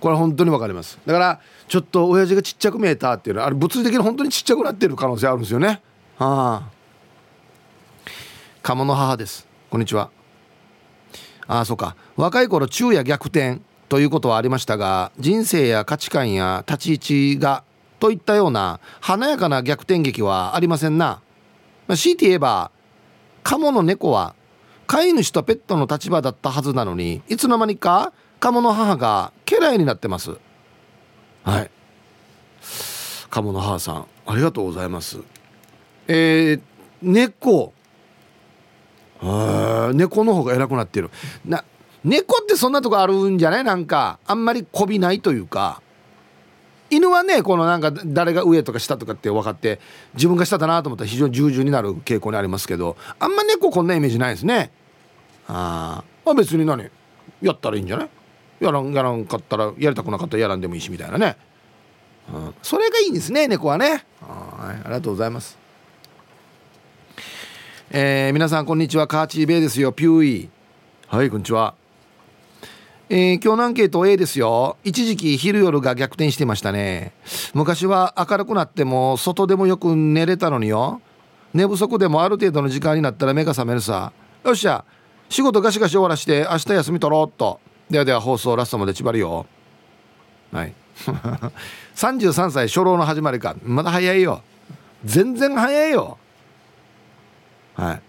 これ本当に分かります。だからちょっと親父がちっちゃく見えたっていうのはあれ物理的に本当にちっちゃくなってる可能性あるんですよね。はあ。鴨の母です。こんにちは。ああそうか。若い頃昼夜逆転ということはありましたが人生や価値観や立ち位置がといったような華やかな逆転劇はありませんな、まあ、強いて言えばカモの猫は飼い主とペットの立場だったはずなのにいつの間にかカモの母が家来になってます。はい。カモの母さんありがとうございます。えー、猫。猫の方が偉くなってる。な猫ってそんなとこあるんじゃない？なんかあんまりこびないというか。犬はねこのなんか誰が上とか下とかって分かって自分が下だなと思ったら非常に従順になる傾向にありますけどあんま猫こんなイメージないですね。ああ別に何やったらいいんじゃない？やらんやらんかったらやりたくなかったらやらんでもいいしみたいなね、うん、それがいいんですね猫はね。はい。ありがとうございます。えー、皆さんこんにちは。カーチーベイですよ。ピューイ。はいこんにちは。えー、今日のアンケート A ですよ。一時期昼夜が逆転してましたね。昔は明るくなっても外でもよく寝れたのによ。寝不足でもある程度の時間になったら目が覚めるさ。よっしゃ仕事ガシガシ終わらして明日休み取ろうっと。ではでは放送ラストまで縛るよ。はい。33歳初老の始まりか。まだ早いよ。全然早いよ。はい。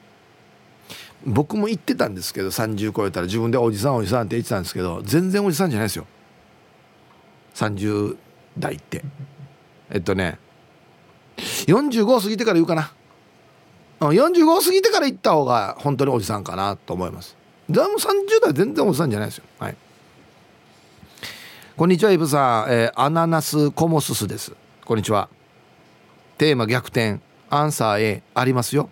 僕も言ってたんですけど30超えたら自分でおじさんおじさんって言ってたんですけど全然おじさんじゃないですよ。30代って。えっとね45過ぎてから言うかな。45過ぎてから行った方が本当におじさんかなと思います。でも30代全然おじさんじゃないですよ。はい。こんにちはイブさん、えー、アナナスコモススです。こんにちは。テーマ逆転。アンサー A ありますよ。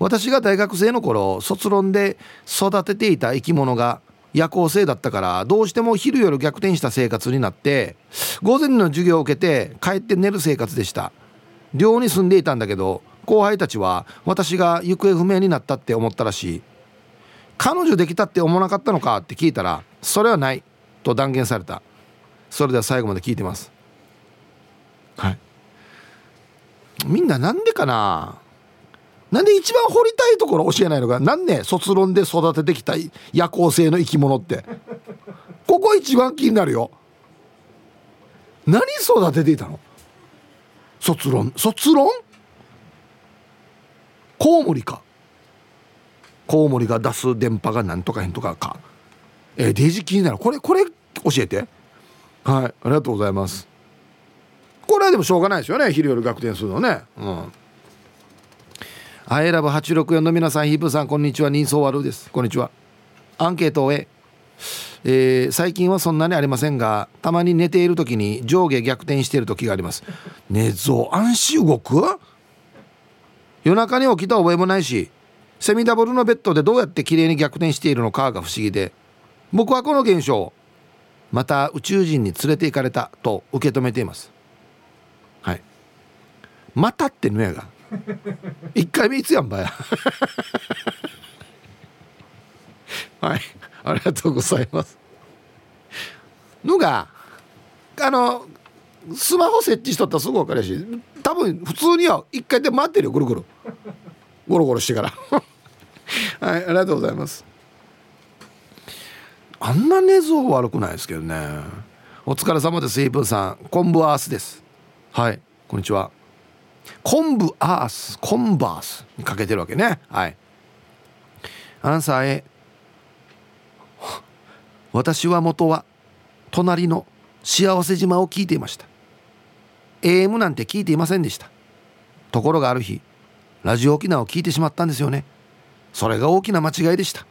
私が大学生の頃卒論で育てていた生き物が夜行性だったからどうしても昼夜逆転した生活になって午前の授業を受けて帰って寝る生活でした。寮に住んでいたんだけど後輩たちは私が行方不明になったって思ったらしい。彼女できたって思わなかったのか？って聞いたらそれはないと断言された。それでは最後まで聞いてます。はい。みんななんでかな？なんで一番掘りたいところ教えないのか。なんね卒論で育ててきた夜行性の生き物って。ここ一番気になるよ。何育てていたの？卒論。卒論？コウモリか。コウモリが出す電波がなんとかへんとかか。えー、デジ気になる。これこれ教えて。はい。ありがとうございます。これはでもしょうがないですよね。昼夜逆転するのね。うん。アイラブ864の皆さんヒープさんこんにちは。人相悪です。こんにちは。アンケートをええー、最近はそんなにありませんがたまに寝ている時に上下逆転している時があります。寝相暗視動く？夜中に起きた覚えもないしセミダブルのベッドでどうやって綺麗に逆転しているのかが不思議で僕はこの現象また宇宙人に連れて行かれたと受け止めています。はい。またってのやが。1回目いつやんばや はい。ありがとうございます。のがあのスマホ設置しとったらすぐ分かるし多分普通には1回で待ってるよぐるぐる。ゴロゴロしてから。はいありがとうございます。あんな寝相悪くないですけどね。お疲れ様ですイープンさん。昆布アースです。はいこんにちは。昆布アースコンバースにかけてるわけね。はい。アンサー A 私は元は隣の幸せ島を聞いていました。AM なんて聞いていませんでした。ところがある日ラジオ沖縄を聞いてしまったんですよね。それが大きな間違いでした。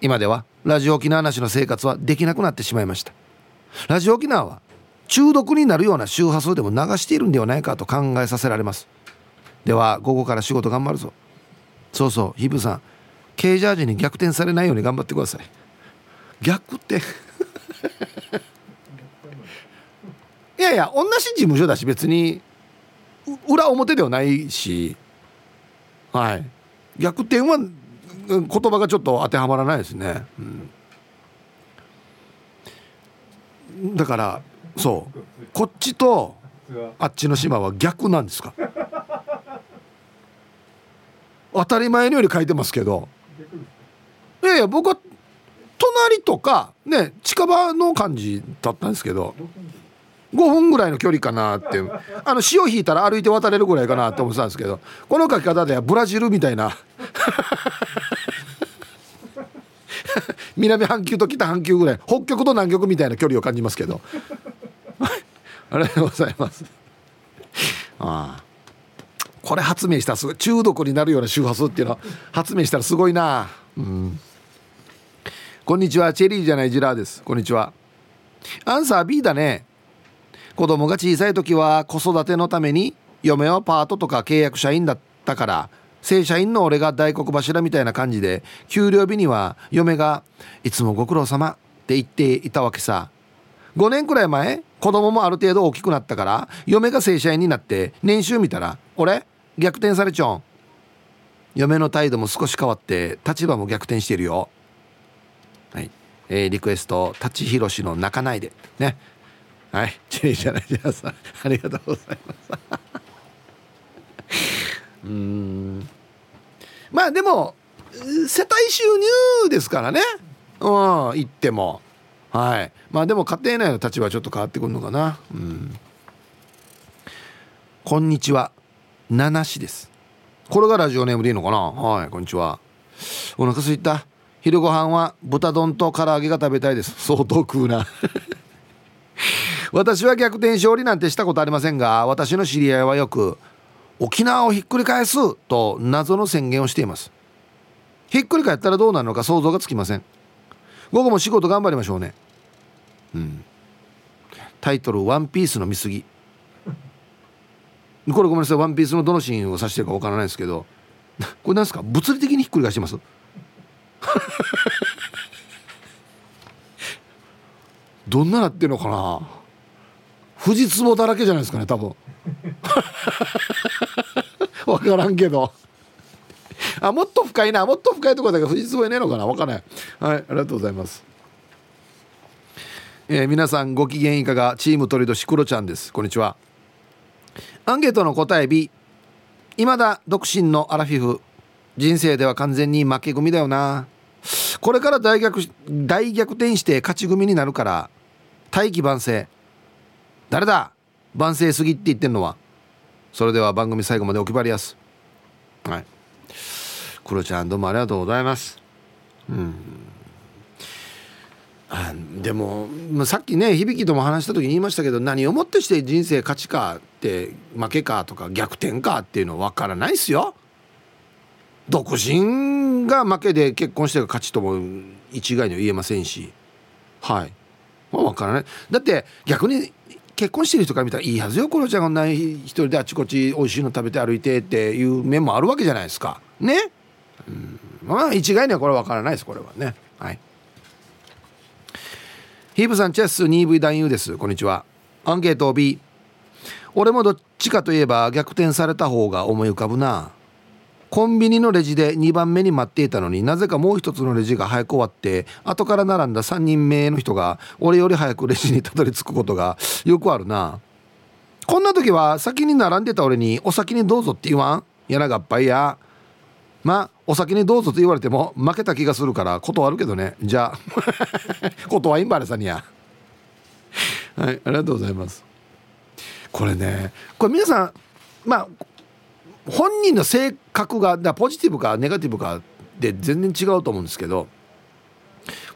今ではラジオ沖縄なしの生活はできなくなってしまいました。ラジオ沖縄は中毒になるような周波数でも流しているんではないかと考えさせられます。では午後から仕事頑張るぞ。そうそうヒブさん。ケージャージに逆転されないように頑張ってください。逆って。いやいや同じ事務所だし別に。裏表ではないし。はい。逆転は言葉がちょっと当てはまらないですね、うん、だからそう。こっちとあっちの島は逆なんですか？当たり前のように書いてますけど。いやいや僕は隣とかね近場の感じだったんですけど5分ぐらいの距離かなってあの潮引いたら歩いて渡れるぐらいかなって思ってたんですけどこの書き方ではブラジルみたいな。南半球と北半球ぐらい北極と南極みたいな距離を感じますけどありがとうございます。ああ。これ発明したらすごい中毒になるような周波数っていうのは発明したらすごいな。うん。こんにちはチェリーじゃないジラーです。こんにちは。アンサー B だね。子供が小さい時は子育てのために嫁はパートとか契約社員だったから正社員の俺が大黒柱みたいな感じで給料日には嫁が「いつもご苦労様」って言っていたわけさ。5年くらい前子供もある程度大きくなったから嫁が正社員になって年収見たら「俺逆転されちょん」嫁の態度も少し変わって立場も逆転してるよ。はい、えー、リクエスト「舘ひろしの泣かないで」ね。はい。チェリーじゃないじゃさんありがとうございます。うん。まあでも世帯収入ですからね。うん言っても。はい。まあでも家庭内の立場はちょっと変わってくるのかな。うん。こんにちは。七しです。これがラジオネームでいいのかな？はいこんにちは。お腹すいた。昼ご飯は豚丼と唐揚げが食べたいです。相当食うな。私は逆転勝利なんてしたことありませんが私の知り合いはよく沖縄をひっくり返すと謎の宣言をしています。ひっくり返ったらどうなるのか想像がつきません。午後も仕事頑張りましょうね。うん。タイトル「ワンピースの見過ぎ」これごめんなさいワンピースのどのシーンを指してるかわからないですけど。これなんですか？物理的にひっくり返してます？どんななってんのかな？富士壺だらけじゃないですかね多分。分からんけど。あもっと深いな。もっと深いところだけ富士壺いねえのかな。分からない。はいありがとうございます。えー、皆さんご機嫌いかが？チーム鳥年クロちゃんです。こんにちは。アンケートの答え B 未だ独身のアラフィフ。人生では完全に負け組だよな。これから大逆大逆転して勝ち組になるから大器晩成。誰だ？晩成すぎって言ってんのは。それでは番組最後までお決まりやす。はい。クロちゃんどうもありがとうございます。うん。あでもまさっきね響とも話した時に言いましたけど何をもってして人生勝ちかって負けかとか逆転かっていうの分からないっすよ。独身が負けで結婚してが勝ちとも一概には言えませんし。はい、まあ、分からない。だって逆に結婚してる人から見たらいいはずよコロちゃんがない一人であちこち美味しいの食べて歩いてっていう面もあるわけじゃないですか。ね、うん、まあ一概にはこれ分からないですこれはね。はい。ヒープさんチェス 2V 男優です。こんにちは。アンケート B 俺もどっちかといえば逆転された方が思い浮かぶな。コンビニのレジで2番目に待っていたのになぜかもう一つのレジが早く終わって後から並んだ3人目の人が俺より早くレジにたどり着くことがよくあるな。こんな時は先に並んでた俺に「お先にどうぞ」って言わん？やながっぱいや。まあお先にどうぞと言われても負けた気がするから断るけどね。じゃあ 断いんばれさにや。はいありがとうございます。これねこれ皆さんまあ本人の性格がだポジティブかネガティブかで全然違うと思うんですけど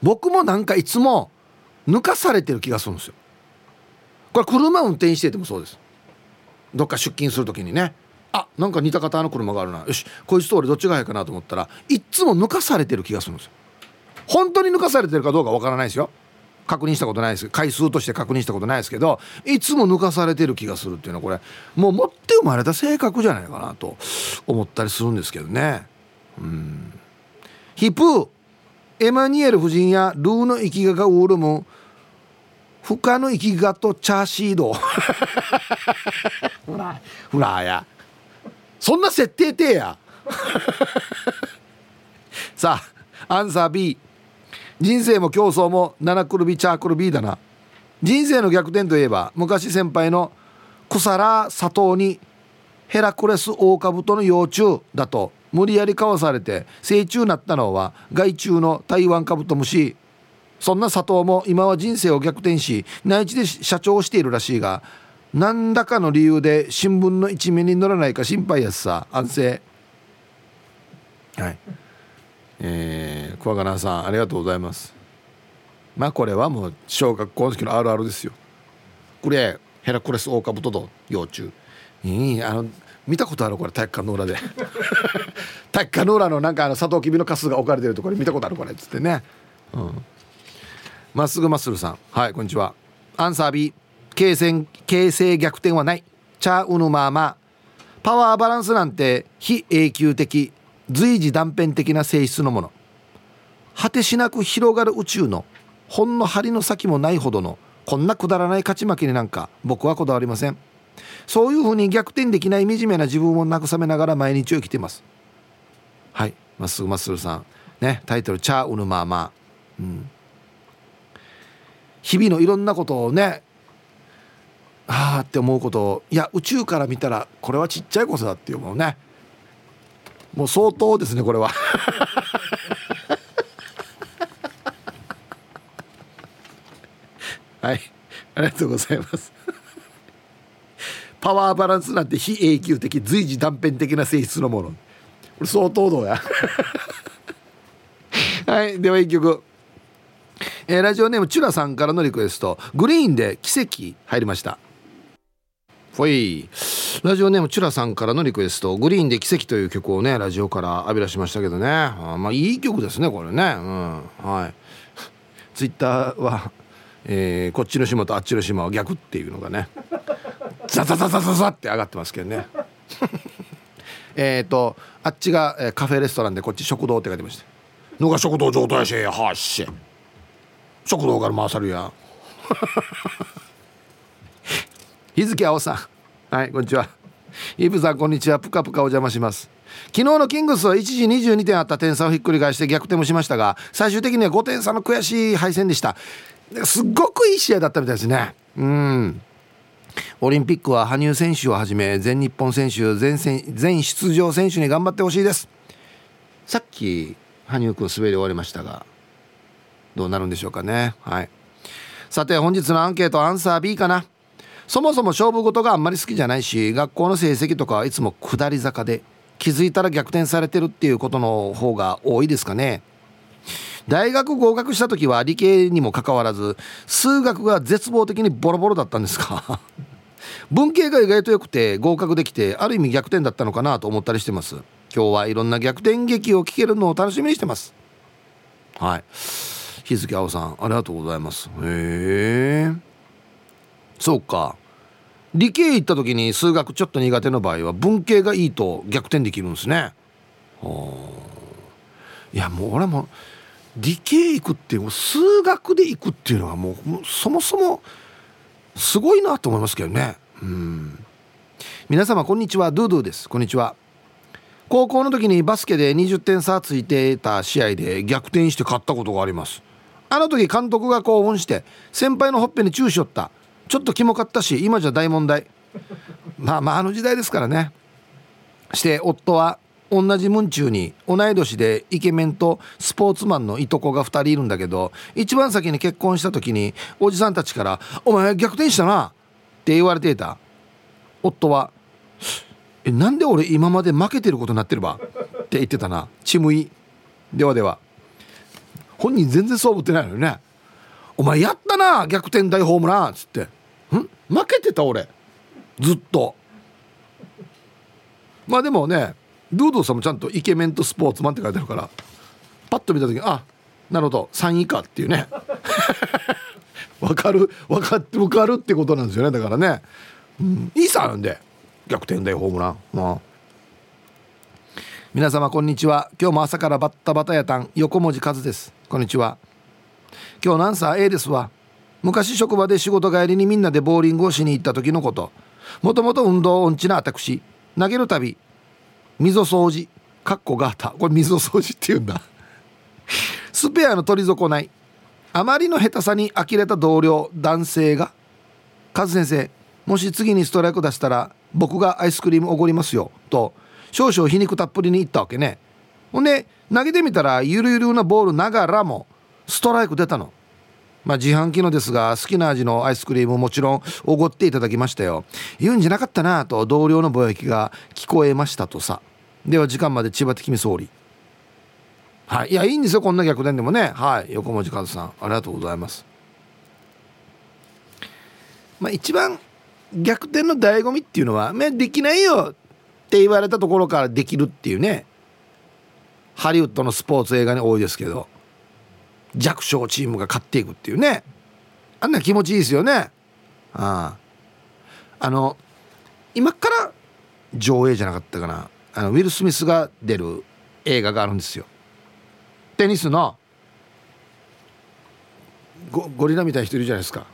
僕もなんかいつも抜かされてる気がするんですよ。これ車運転しててもそうです。どっか出勤する時にね。あなんか似た方の車があるな。よしこいつと俺どっちが早いかなと思ったらいっつも抜かされてる気がするんですよ。本当に抜かされてるかどうかわからないですよ。確認したことないです。回数として確認したことないですけどいつも抜かされてる気がするっていうのはこれもう持って生まれた性格じゃないかなと思ったりするんですけどね。うん。ヒプーエマニエル夫人やルーの生きががウールムフカの生きがとチャーシード。ほらなフラーや。そんな設定てや。さあアンサー B 人生も競争も七くるびチャークルビーだな。人生の逆転といえば昔先輩の腐ら砂糖にヘラクレスオオカブトの幼虫だと無理やりかわされて成虫になったのは害虫の台湾カブトムシ。そんな佐藤も今は人生を逆転し内地で社長をしているらしいが何らかの理由で新聞の一面に載らないか心配やすさ。安静。はい。えー、桑名さんありがとうございます。まあこれはもう小学校の時のあるあるですよ。これヘラクレスオオカブトと幼虫。いいあの見たことある？これ体育館の裏で。体育館の裏のなんかあのサトウキビのカスが置かれてるところ見たことある？これっつってね。うん。まっすぐまっすぐさん。はいこんにちは。アンサー B 形成形成逆転はない。チャウヌマーマーパワーバランスなんて非永久的随時断片的な性質のもの。果てしなく広がる宇宙のほんの針の先もないほどのこんなくだらない勝ち負けになんか僕はこだわりません。そういうふうに逆転できない惨めな自分を慰めながら毎日を生きています。はい。まっすぐまっすぐさん。ね。タイトル「チャウヌマーマー」うん。日々のいろんなことをねああって思うこといや宇宙から見たらこれはちっちゃいことだっていうものね。もう相当ですねこれは。はい。ありがとうございます。パワーバランスなんて非永久的随時断片的な性質のもの。これ相当どうや？はい。では一曲。えー、ラジオネームチュラさんからのリクエスト。グリーンで奇跡入りました。ほい。ラジオネームチュラさんからのリクエストグリーンで奇跡という曲をねラジオから浴び出しましたけどね。あまあいい曲ですねこれね。うん。はい。ツイッターは、えー、こっちの島とあっちの島は逆っていうのがねザザザザザザって上がってますけどね。えっとあっちが、カフェレストランでこっち食堂って書いてましたのが食堂状態しはっし。食堂から回さるや日付青さん。はいこんにちは。イブさんこんにちは。ぷかぷかお邪魔します。昨日のキングスは一時22点あった点差をひっくり返して逆転もしましたが最終的には5点差の悔しい敗戦でした。すっごくいい試合だったみたいですね。うん。オリンピックは羽生選手をはじめ全日本選手全全出場選手に頑張ってほしいです。さっき羽生君滑り終わりましたがどうなるんでしょうかね。はい。さて本日のアンケートアンサー B かな。そもそも勝負事があんまり好きじゃないし学校の成績とかはいつも下り坂で気づいたら逆転されてるっていうことの方が多いですかね。大学合格した時は理系にもかかわらず数学が絶望的にボロボロだったんですか？文系が意外と良くて合格できてある意味逆転だったのかなと思ったりしてます。今日はいろんな逆転劇を聞けるのを楽しみにしてます。はい。日付青さんありがとうございます。へえ。そうか。理系行った時に数学ちょっと苦手の場合は文系がいいと逆転できるんですね。いやもう俺も理系行くっていう数学で行くっていうのはもうそもそもすごいなと思いますけどね。うん。皆様こんにちは。ドゥドゥです。こんにちは。高校の時にバスケで20点差ついてた試合で逆転して勝ったことがあります。あの時監督が興奮して先輩のほっぺにチューしよった。ちょっとキモかったし今じゃ大問題。まあまああの時代ですからね。して夫は同じ文中に同い年でイケメンとスポーツマンのいとこが2人いるんだけど一番先に結婚した時におじさんたちから「お前逆転したな」って言われていた。夫は「えなんで俺今まで負けてることになってるば?」って言ってたな。ちむい。ではでは。本人全然そう思ってないのよね。お前やったな逆転大ホームランっつって。負けてた俺。ずっと。まあでもねドゥードゥさんもちゃんとイケメンとスポーツマンって書いてあるからパッと見た時にあなるほど3位かっていうね。分かる分かって分かるってことなんですよね。だからね、うん、いいさなんで逆転大ホームラン。まあ。皆様こんにちは。今日も朝からバッタバタやたん。横文字和です。こんにちは。今日のアンサー A ですわ。昔職場で仕事帰りにみんなでボーリングをしに行った時のこと。もともと運動音痴な私。投げるたび溝掃除かっこガータこれ溝掃除って言うんだ。スペアの取り損ない。あまりの下手さに呆れた同僚男性が「カズ先生もし次にストライク出したら僕がアイスクリームおごりますよ」と少々皮肉たっぷりに言ったわけね。ほんで投げてみたらゆるゆるなボールながらもストライク出たの。まあ自販機のですが好きな味のアイスクリームもちろんおごっていただきましたよ。言うんじゃなかったなと同僚のぼやきが聞こえましたとさ。では時間まで千葉的に総理。はい。いやいいんですよこんな逆転でもね。はい。横文字和さんありがとうございます。まあ一番逆転の醍醐味っていうのは、まあ、できないよって言われたところからできるっていうね。ハリウッドのスポーツ映画に多いですけど。弱小チームが勝っていくっていうね。あんな気持ちいいですよね。ああ。あの今から上映じゃなかったかな。あのウィル・スミスが出る映画があるんですよ。テニスのゴゴリラみたいな人いるじゃないですか。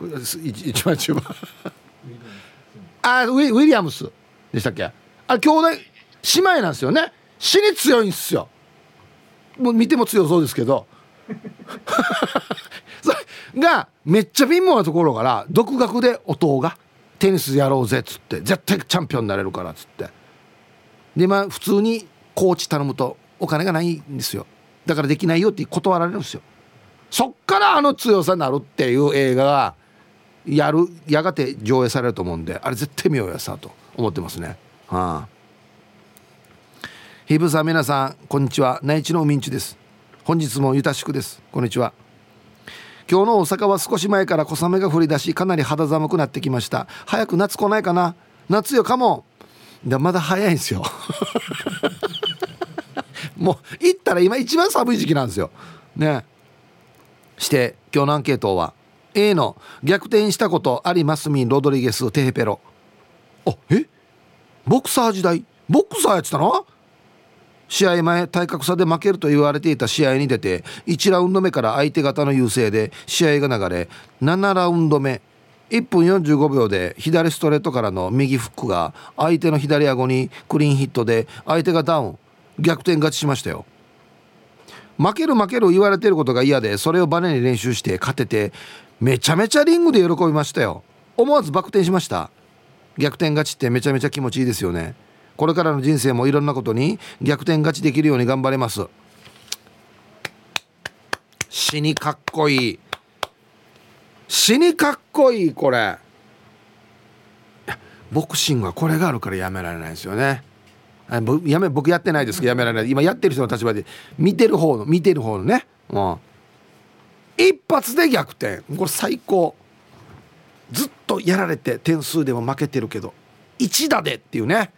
一番中盤。あウィウィリアムスでしたっけ？あ兄弟姉妹なんですよね。死に強いんですよ。もう見ても強そうですけど。それがめっちゃ貧乏なところから独学で弟がテニスやろうぜっつって絶対チャンピオンになれるからっつって。でまあ普通にコーチ頼むとお金がないんですよ。だからできないよって断られるんですよ。そっからあの強さになるっていう映画がやるやがて上映されると思うんであれ絶対見ようやさと思ってますね。はあ。ヒブさん皆さんこんにちは。内地の海んちです。本日もゆたしくです。こんにちは。今日の大阪は少し前から小雨が降り出しかなり肌寒くなってきました。早く夏来ないかな。夏よかも。でまだ早いんですよ。もう行ったら今一番寒い時期なんですよ。ね。して今日のアンケートは A の逆転したことありますみロドリゲステヘペロ。あえ？ボクサー時代？ボクサーやってたの？試合前体格差で負けると言われていた試合に出て1ラウンド目から相手方の優勢で試合が流れ7ラウンド目。1分45秒で左ストレートからの右フックが相手の左顎にクリーンヒットで相手がダウン。逆転勝ちしましたよ。負ける負ける言われてることが嫌でそれをバネに練習して勝ててめちゃめちゃリングで喜びましたよ。思わずバク転しました。逆転勝ちってめちゃめちゃ気持ちいいですよね。これからの人生もいろんなことに逆転勝ちできるように頑張れます。死にかっこいい。死にかっこいいこれ。ボクシングはこれがあるからやめられないですよね。やめ僕やってないですけどやめられない。今やってる人の立場で見てる方の見てる方のね。もう。一発で逆転。これ最高。ずっとやられて点数でも負けてるけど1打でっていうね。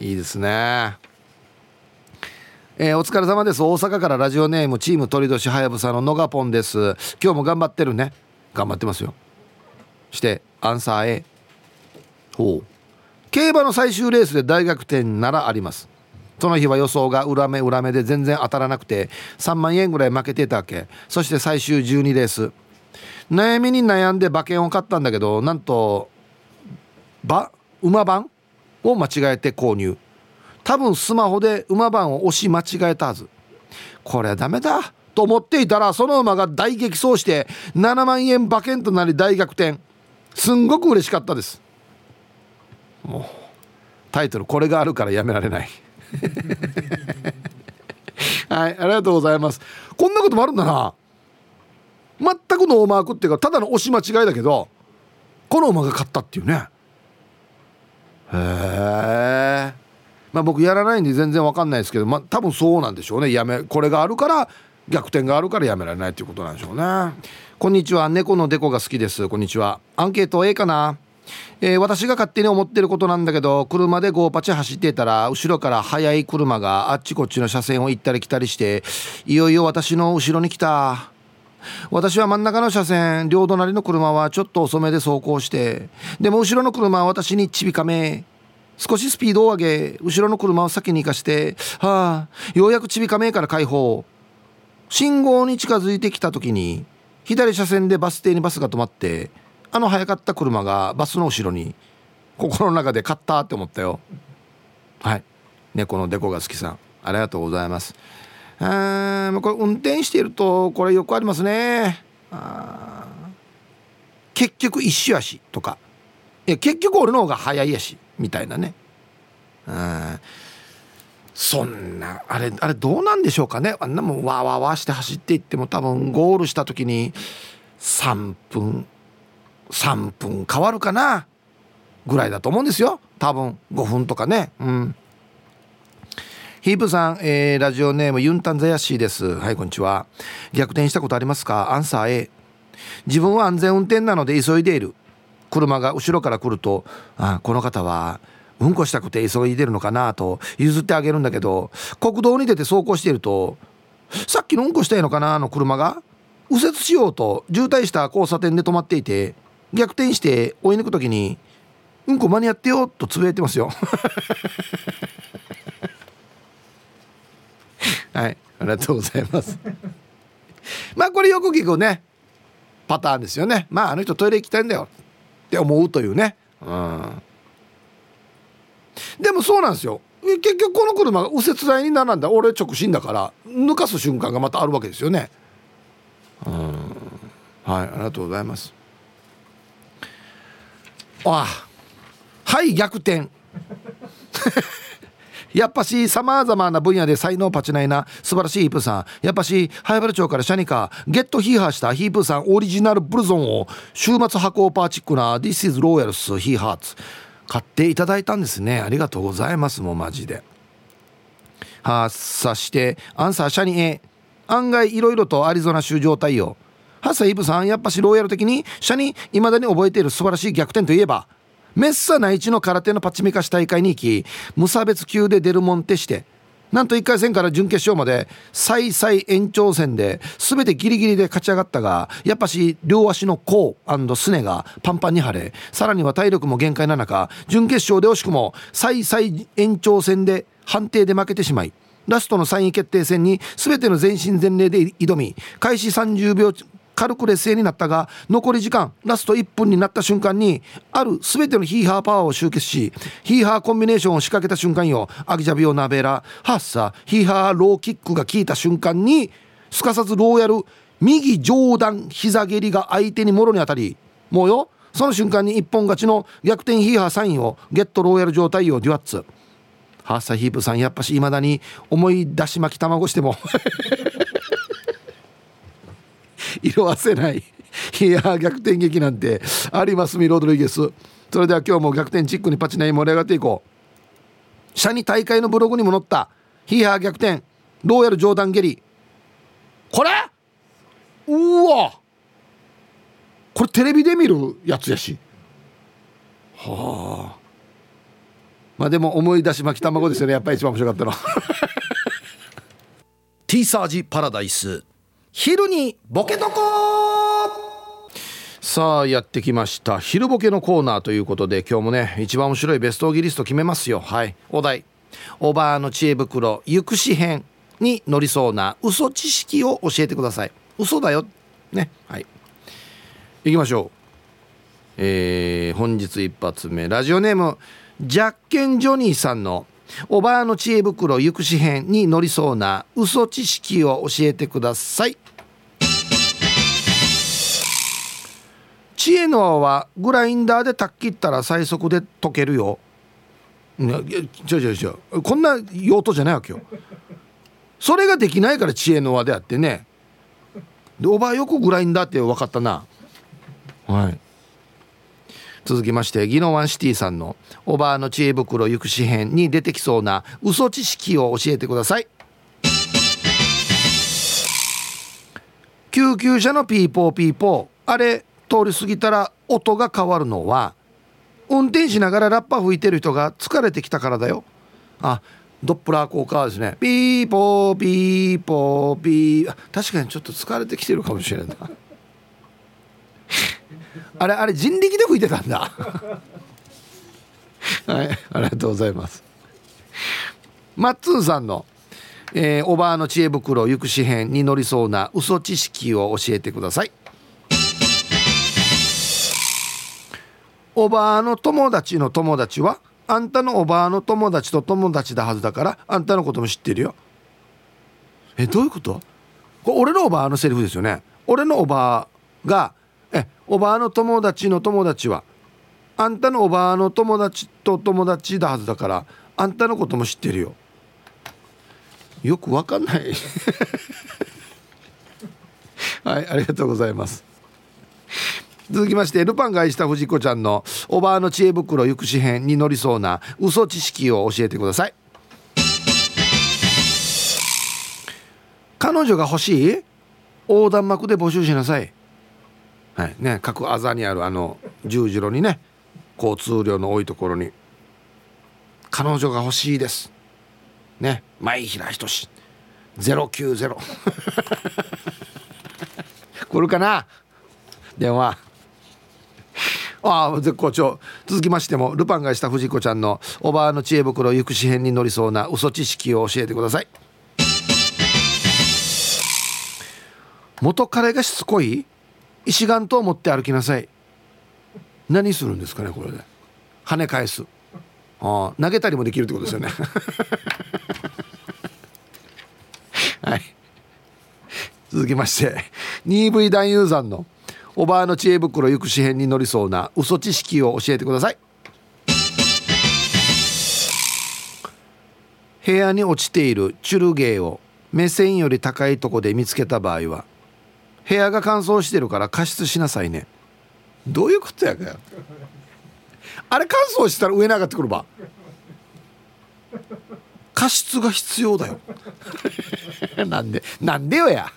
いいですね。えー、お疲れ様です。大阪からラジオネームチーム鳥年はやぶさののがぽんです。今日も頑張ってるね。頑張ってますよ。してアンサー A ほう。競馬の最終レースで大逆転ならあります。その日は予想が裏目裏目で全然当たらなくて3万円ぐらい負けてたわけ。そして最終12レース。悩みに悩んで馬券を買ったんだけどなんと馬馬番？を間違えて購入。多分スマホで馬番を押し間違えたはず。これはダメだ。と思っていたらその馬が大激走して7万円馬券となり大逆転。すんごく嬉しかったです。もうタイトルこれがあるからやめられない。はいありがとうございます。こんなこともあるんだな。全くノーマークっていうかただの押し間違いだけどこの馬が勝ったっていうね。へえまあ僕やらないんで全然わかんないですけどまあ多分そうなんでしょうね。やめこれがあるから逆転があるからやめられないっていうことなんでしょうね。こんにちは。猫のデコが好きです。こんにちは。アンケート A かな？えー、私が勝手に思ってることなんだけど車でゴーパチ走ってたら後ろから速い車があっちこっちの車線を行ったり来たりしていよいよ私の後ろに来た。私は真ん中の車線両隣の車はちょっと遅めで走行してでも後ろの車は私にちびかめ少しスピードを上げ後ろの車を先に行かしてはあようやくちびかめから解放。信号に近づいてきた時に左車線でバス停にバスが止まってあの速かった車がバスの後ろに心の中で買ったって思ったよ。はい。猫のデコが好きさんありがとうございます。あこれ運転しているとこれよくありますね。結局一周足とか。いや結局俺の方が早いやしみたいなね。うん。そんなあれあれどうなんでしょうかね。あんなもんわわわして走っていっても多分ゴールした時に3分3分変わるかな。ぐらいだと思うんですよ。多分5分とかね。うん。ヒープさん、えー、ラジオネームユンタンザヤシーです。はいこんにちは。逆転したことありますか？アンサー A 自分は安全運転なので急いでいる。車が後ろから来るとあこの方はうんこしたくて急いでるのかな？と譲ってあげるんだけど国道に出て走行しているとさっきのうんこしたいのかな？の車が右折しようと渋滞した交差点で止まっていて逆転して追い抜く時に「うんこ間に合ってよ」とつぶやいてますよ。はい。ありがとうございます。まあこれよく聞くねパターンですよね。まああの人トイレ行きたいんだよ。って思うというね。うん。でもそうなんですよ。結局この車が右折台に並んだ。俺直進だから抜かす瞬間がまたあるわけですよね。うん。はいありがとうございます。あはい逆転。やっぱしさまざまな分野で才能パチナイな。素晴らしいヒープさん。やっぱし早原町からシャニカ。ゲットヒーハーしたヒープさんオリジナルブルゾンを週末発行パーチックな。This is Royals ヒーハーツ買っていただいたんですね。ありがとうございます。もうマジで。はあさしてアンサーシャニ A 案外いろいろとアリゾナ州状態よ。ハッサイブさん。やっぱしローヤル的にシャニいまだに覚えている素晴らしい逆転といえば？メッサ内地の空手のパチミカシ大会に行き無差別級で出るもんてしてなんと1回戦から準決勝まで再々延長戦で全てギリギリで勝ち上がったがやっぱし両足の甲すねがパンパンに腫れさらには体力も限界な中準決勝で惜しくも再々延長戦で判定で負けてしまいラストの3位決定戦に全ての全身全霊で挑み開始30秒軽く劣勢になったが残り時間ラスト1分になった瞬間にある全てのヒーハーパワーを集結しヒーハーコンビネーションを仕掛けた瞬間よアギジャビオナベラハッサヒーハーローキックが効いた瞬間にすかさずローヤル右上段膝蹴りが相手にもろに当たりもうよその瞬間に一本勝ちの逆転ヒーハーサインをゲットローヤル状態をデュアッツ。ハッサヒープさんやっぱしいまだに思い出し巻き卵しても。色あせない。いや逆転劇なんて。ありますミロドリゲス。それでは今日も逆転チックにパチナイ盛り上がっていこう。社に大会のブログにも載った。ヒーハー逆転。ローヤル冗談蹴りこれ？うわ！これテレビで見るやつやし。はあ。まあでも思い出し巻き卵ですよね。やっぱり一番面白かったの。T サージパラダイス。昼にボケとこさあやってきました。昼ボケのコーナーということで今日もね一番面白いベストオギリスト決めますよ。はい。お題。おばあの知恵袋行くし編に乗りそうな嘘知識を教えてください。嘘だよ。ね。はい。行きましょう。えー、本日一発目。ラジオネームジャッケンジョニーさんの「おばあの知恵袋行くし編に乗りそうな嘘知識を教えてください。知恵の輪はグラインダーで炊きったら最速で溶けるよ。いや違う違う違う。こんな用途じゃないわけよ。それができないから知恵の輪であってね。でおばあよくグラインダーって分かったな。はい。続きましてギノワンシティさんの「おばあの知恵袋行くし編」に出てきそうな嘘知識を教えてください。救急車のピーポーピーポー。あれ通り過ぎたら音が変わるのは運転しながらラッパ吹いてる人が疲れてきたからだよ。あドップラー効果ですねピーポーピーポーピー。確かにちょっと疲れてきてるかもしれな。いあれあれ人力で吹いてたんだ。はいありがとうございます。マッツンさんの、えー、おばあの知恵袋行くし編に乗りそうな嘘知識を教えてください。おばあの友達の友達はあんたのおばあの友達と友達だはずだからあんたのことも知ってるよ。えどういうこと？これ俺のおばあのセリフですよね。俺のおばあがおばあの友達の友達はあんたのおばあの友達と友達だはずだからあんたのことも知ってるよ。よくわかんない。はいありがとうございます。続きましてルパンが愛した藤子ちゃんのおばあの知恵袋行くし編に乗りそうな嘘知識を教えてください。彼女が欲しい？横断幕で募集しなさい。はい。ね各あざにあるあの十字路にね交通量の多いところに彼女が欲しいです。ね前平仁090 来るかな？電話。ああ絶好調続きましてもルパンがした藤子ちゃんのおばあの知恵袋行くし編に乗りそうな嘘知識を教えてください。元彼がしつこい？石岩と持って歩きなさい。何するんですかねこれで。跳ね返す。あ投げたりもできるってことですよね。はい。続きまして 2V 男優さんのおばあの知恵袋行くし編に乗りそうな嘘知識を教えてください。部屋に落ちているチュルゲーを目線より高いとこで見つけた場合は部屋が乾燥してるから加湿しなさいね。どういうことやかよあれ乾燥したら上に上がってくるば。加湿が必要だよ。なんでなんでよや。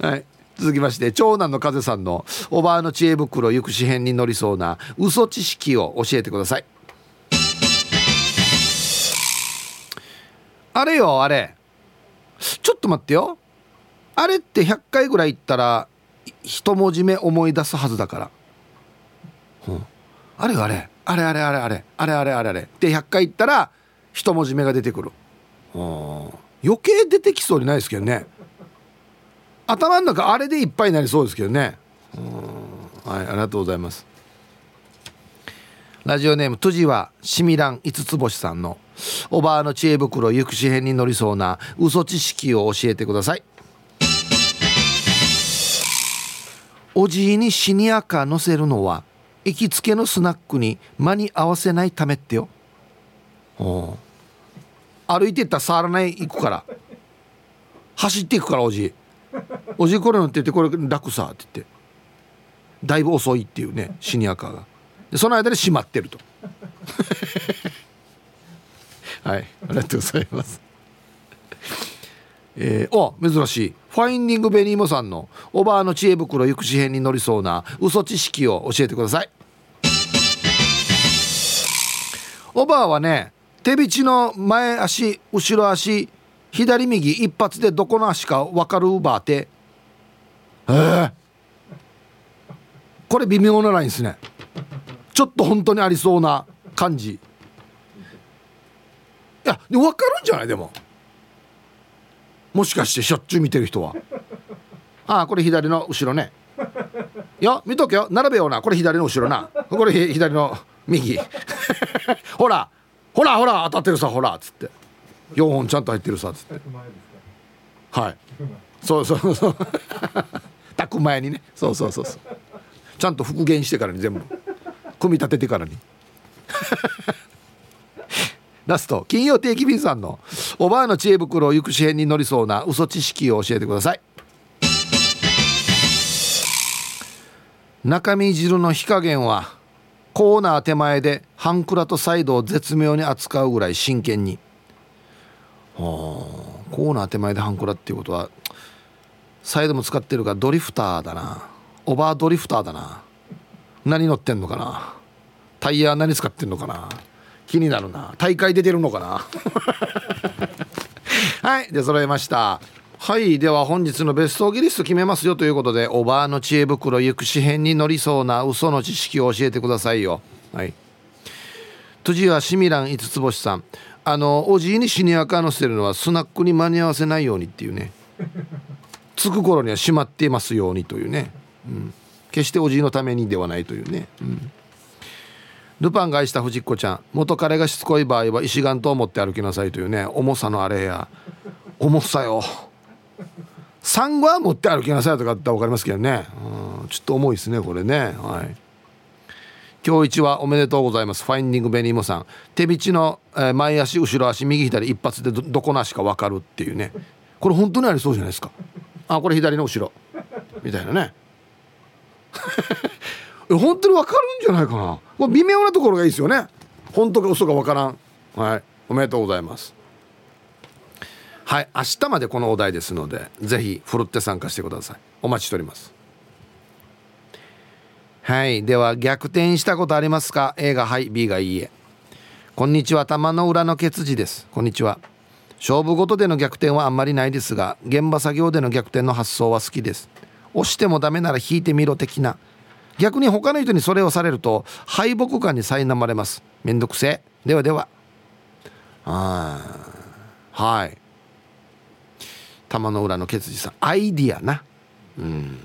はい。続きまして長男の風さんのおばあの知恵袋行くし編に乗りそうな嘘知識を教えてください。あれよあれ。ちょっと待ってよ。あれって100回ぐらい言ったら一文字目思い出すはずだから、うん、あれあれ。あれあれあれあれ。あれあれあれあれ。って100回言ったら一文字目が出てくる、うん、余計出てきそうにないですけどね。頭の中あれでいっぱいになりそうですけどね。はいありがとうございます。ラジオネームトゥジはしみらん五つ星さんのおばあの知恵袋行くし編に乗りそうな嘘知識を教えてください。おじいにシニアカー乗せるのは行きつけのスナックに間に合わせないためってよ。歩いてったら触らない行くから。走っていくからおじい。おじいこれ乗っててこれ楽さって言って。だいぶ遅いっていうねシニアカーが。でその間に閉まってると。はい。ありがとうございます。えー、お珍しい。ファインディングベニーモさんのおばあの知恵袋行くし編に乗りそうな嘘知識を教えてください。おばあはね手びちの前足後ろ足左右一発でどこの足か分かるバーって。えー、これ微妙なラインですね。ちょっと本当にありそうな感じ。いや分かるんじゃない？でも。もしかしてしょっちゅう見てる人は？ああこれ左の後ろね。よ見とけよ。並べような。これ左の後ろな。これ左の右。ほら。ほらほら。当たってるさ。ほら。っつって。4本ちゃんと入ってるさ。っつって。はい。そうそうそう。炊く 前にね。そうそうそうそう。ちゃんと復元してからに全部。組み立ててからに。ラスト金曜定期便さんのおばあの知恵袋を行くし編に乗りそうな嘘知識を教えてください。中身汁の火加減はコーナー手前で半クラとサイドを絶妙に扱うぐらい真剣に。あコーナー手前で半クラっていうことはサイドも使ってるからドリフターだな。オーバードリフターだな。何乗ってんのかな。タイヤ何使ってんのかな。気になるな。大会出てるのかな。はいで揃えました。はいでは本日のベストギリスト決めますよということでおばあの知恵袋行くし編に乗りそうな嘘の知識を教えてくださいよ。はい。辻はしみらん五つ星さんあのおじいにシニアカー乗せるのはスナックに間に合わせないようにっていうね。着く頃には閉まっていますようにというね、うん、決しておじいのためにではないというね、うん、ルパンが愛した藤子ちゃん。元彼がしつこい場合は石岩と思って歩きなさいというね。重さのあれや。重さよ。産後は持って歩きなさいとかって分かりますけどね、うん、ちょっと重いですねこれね。はい。今日一はおめでとうございます。ファインディングベニーモさん。手びちの、え前足後ろ足右左一発でどこの足か分かるっていうね。これ本当にありそうじゃないですか。あこれ左の後ろ。みたいなね。本当に分かるんじゃないかな。これ微妙なところがいいですよね。本当か嘘か分からん。はい。おめでとうございます。はい。明日までこのお題ですのでぜひふるって参加してください。お待ちしております。はい。では逆転したことありますか？A がはい B がいいえ。こんにちは。玉の裏のケツジです。こんにちは。勝負事での逆転はあんまりないですが現場作業での逆転の発想は好きです。押してもダメなら引いてみろ的な。逆に他の人にそれをされると敗北感に苛まれます。めんどくせえ。ではでは。あはい。玉の裏のケツジさん。アイディアな。うん。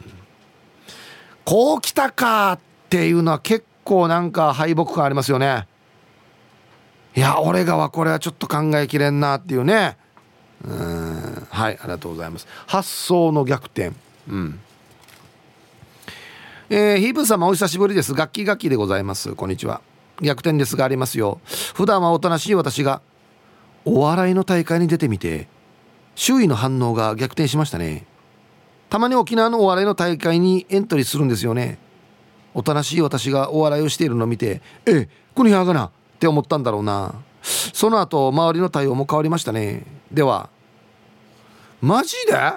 こう来たかっていうのは結構なんか敗北感ありますよね。いや俺がはこれはちょっと考えきれんなっていうね。うん。はい。ありがとうございます。発想の逆転。うん。えー、ヒープ様お久しぶりです。楽器楽器でございます。こんにちは。逆転ですがありますよ。普段はおとなしい私がお笑いの大会に出てみて周囲の反応が逆転しましたね。たまに沖縄のお笑いの大会にエントリーするんですよね。おとなしい私がお笑いをしているのを見てえこの部屋がなって思ったんだろうな。その後周りの対応も変わりましたね。ではマジで？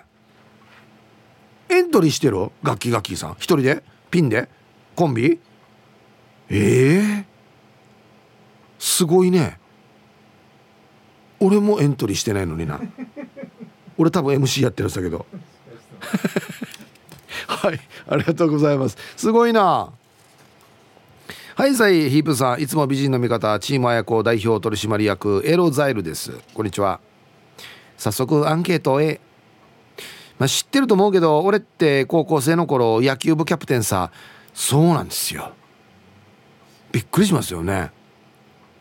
エントリーしてる？楽器楽器さん。一人で？ピンで？コンビ？ええ？ー、すごいね。俺もエントリーしてないのにな。俺多分 MC やってるんだけど。はいありがとうございます。すごいな。はいさいヒープさん。いつも美人の味方チーム綾子代表取締役エロザイルです。こんにちは。早速アンケートへまあ、知ってると思うけど俺って高校生の頃野球部キャプテンさそうなんですよ。びっくりしますよね。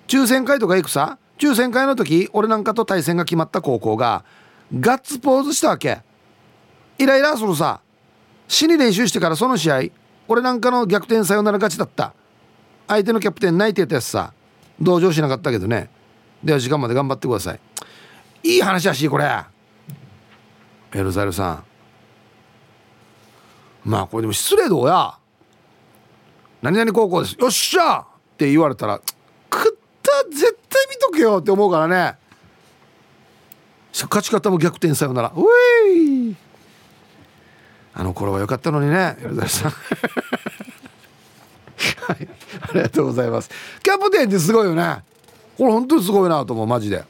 抽選会とか行くさ？抽選会の時俺なんかと対戦が決まった高校がガッツポーズしたわけ。イライラするさ。死に練習してからその試合俺なんかの逆転サヨナラ勝ちだった。相手のキャプテン泣いてたやつさ。同情しなかったけどね。では時間まで頑張ってください。いい話やしこれ。エルザルさん。まあこれでも失礼どうや。何々高校です。よっしゃ！って言われたら食った絶対見とけよって思うからね。勝ち方も逆転さよなら。うい！あの頃は良かったのにねエルザルさん。はい。ありがとうございます。キャプテンってすごいよね。これ本当にすごいなと思うマジで。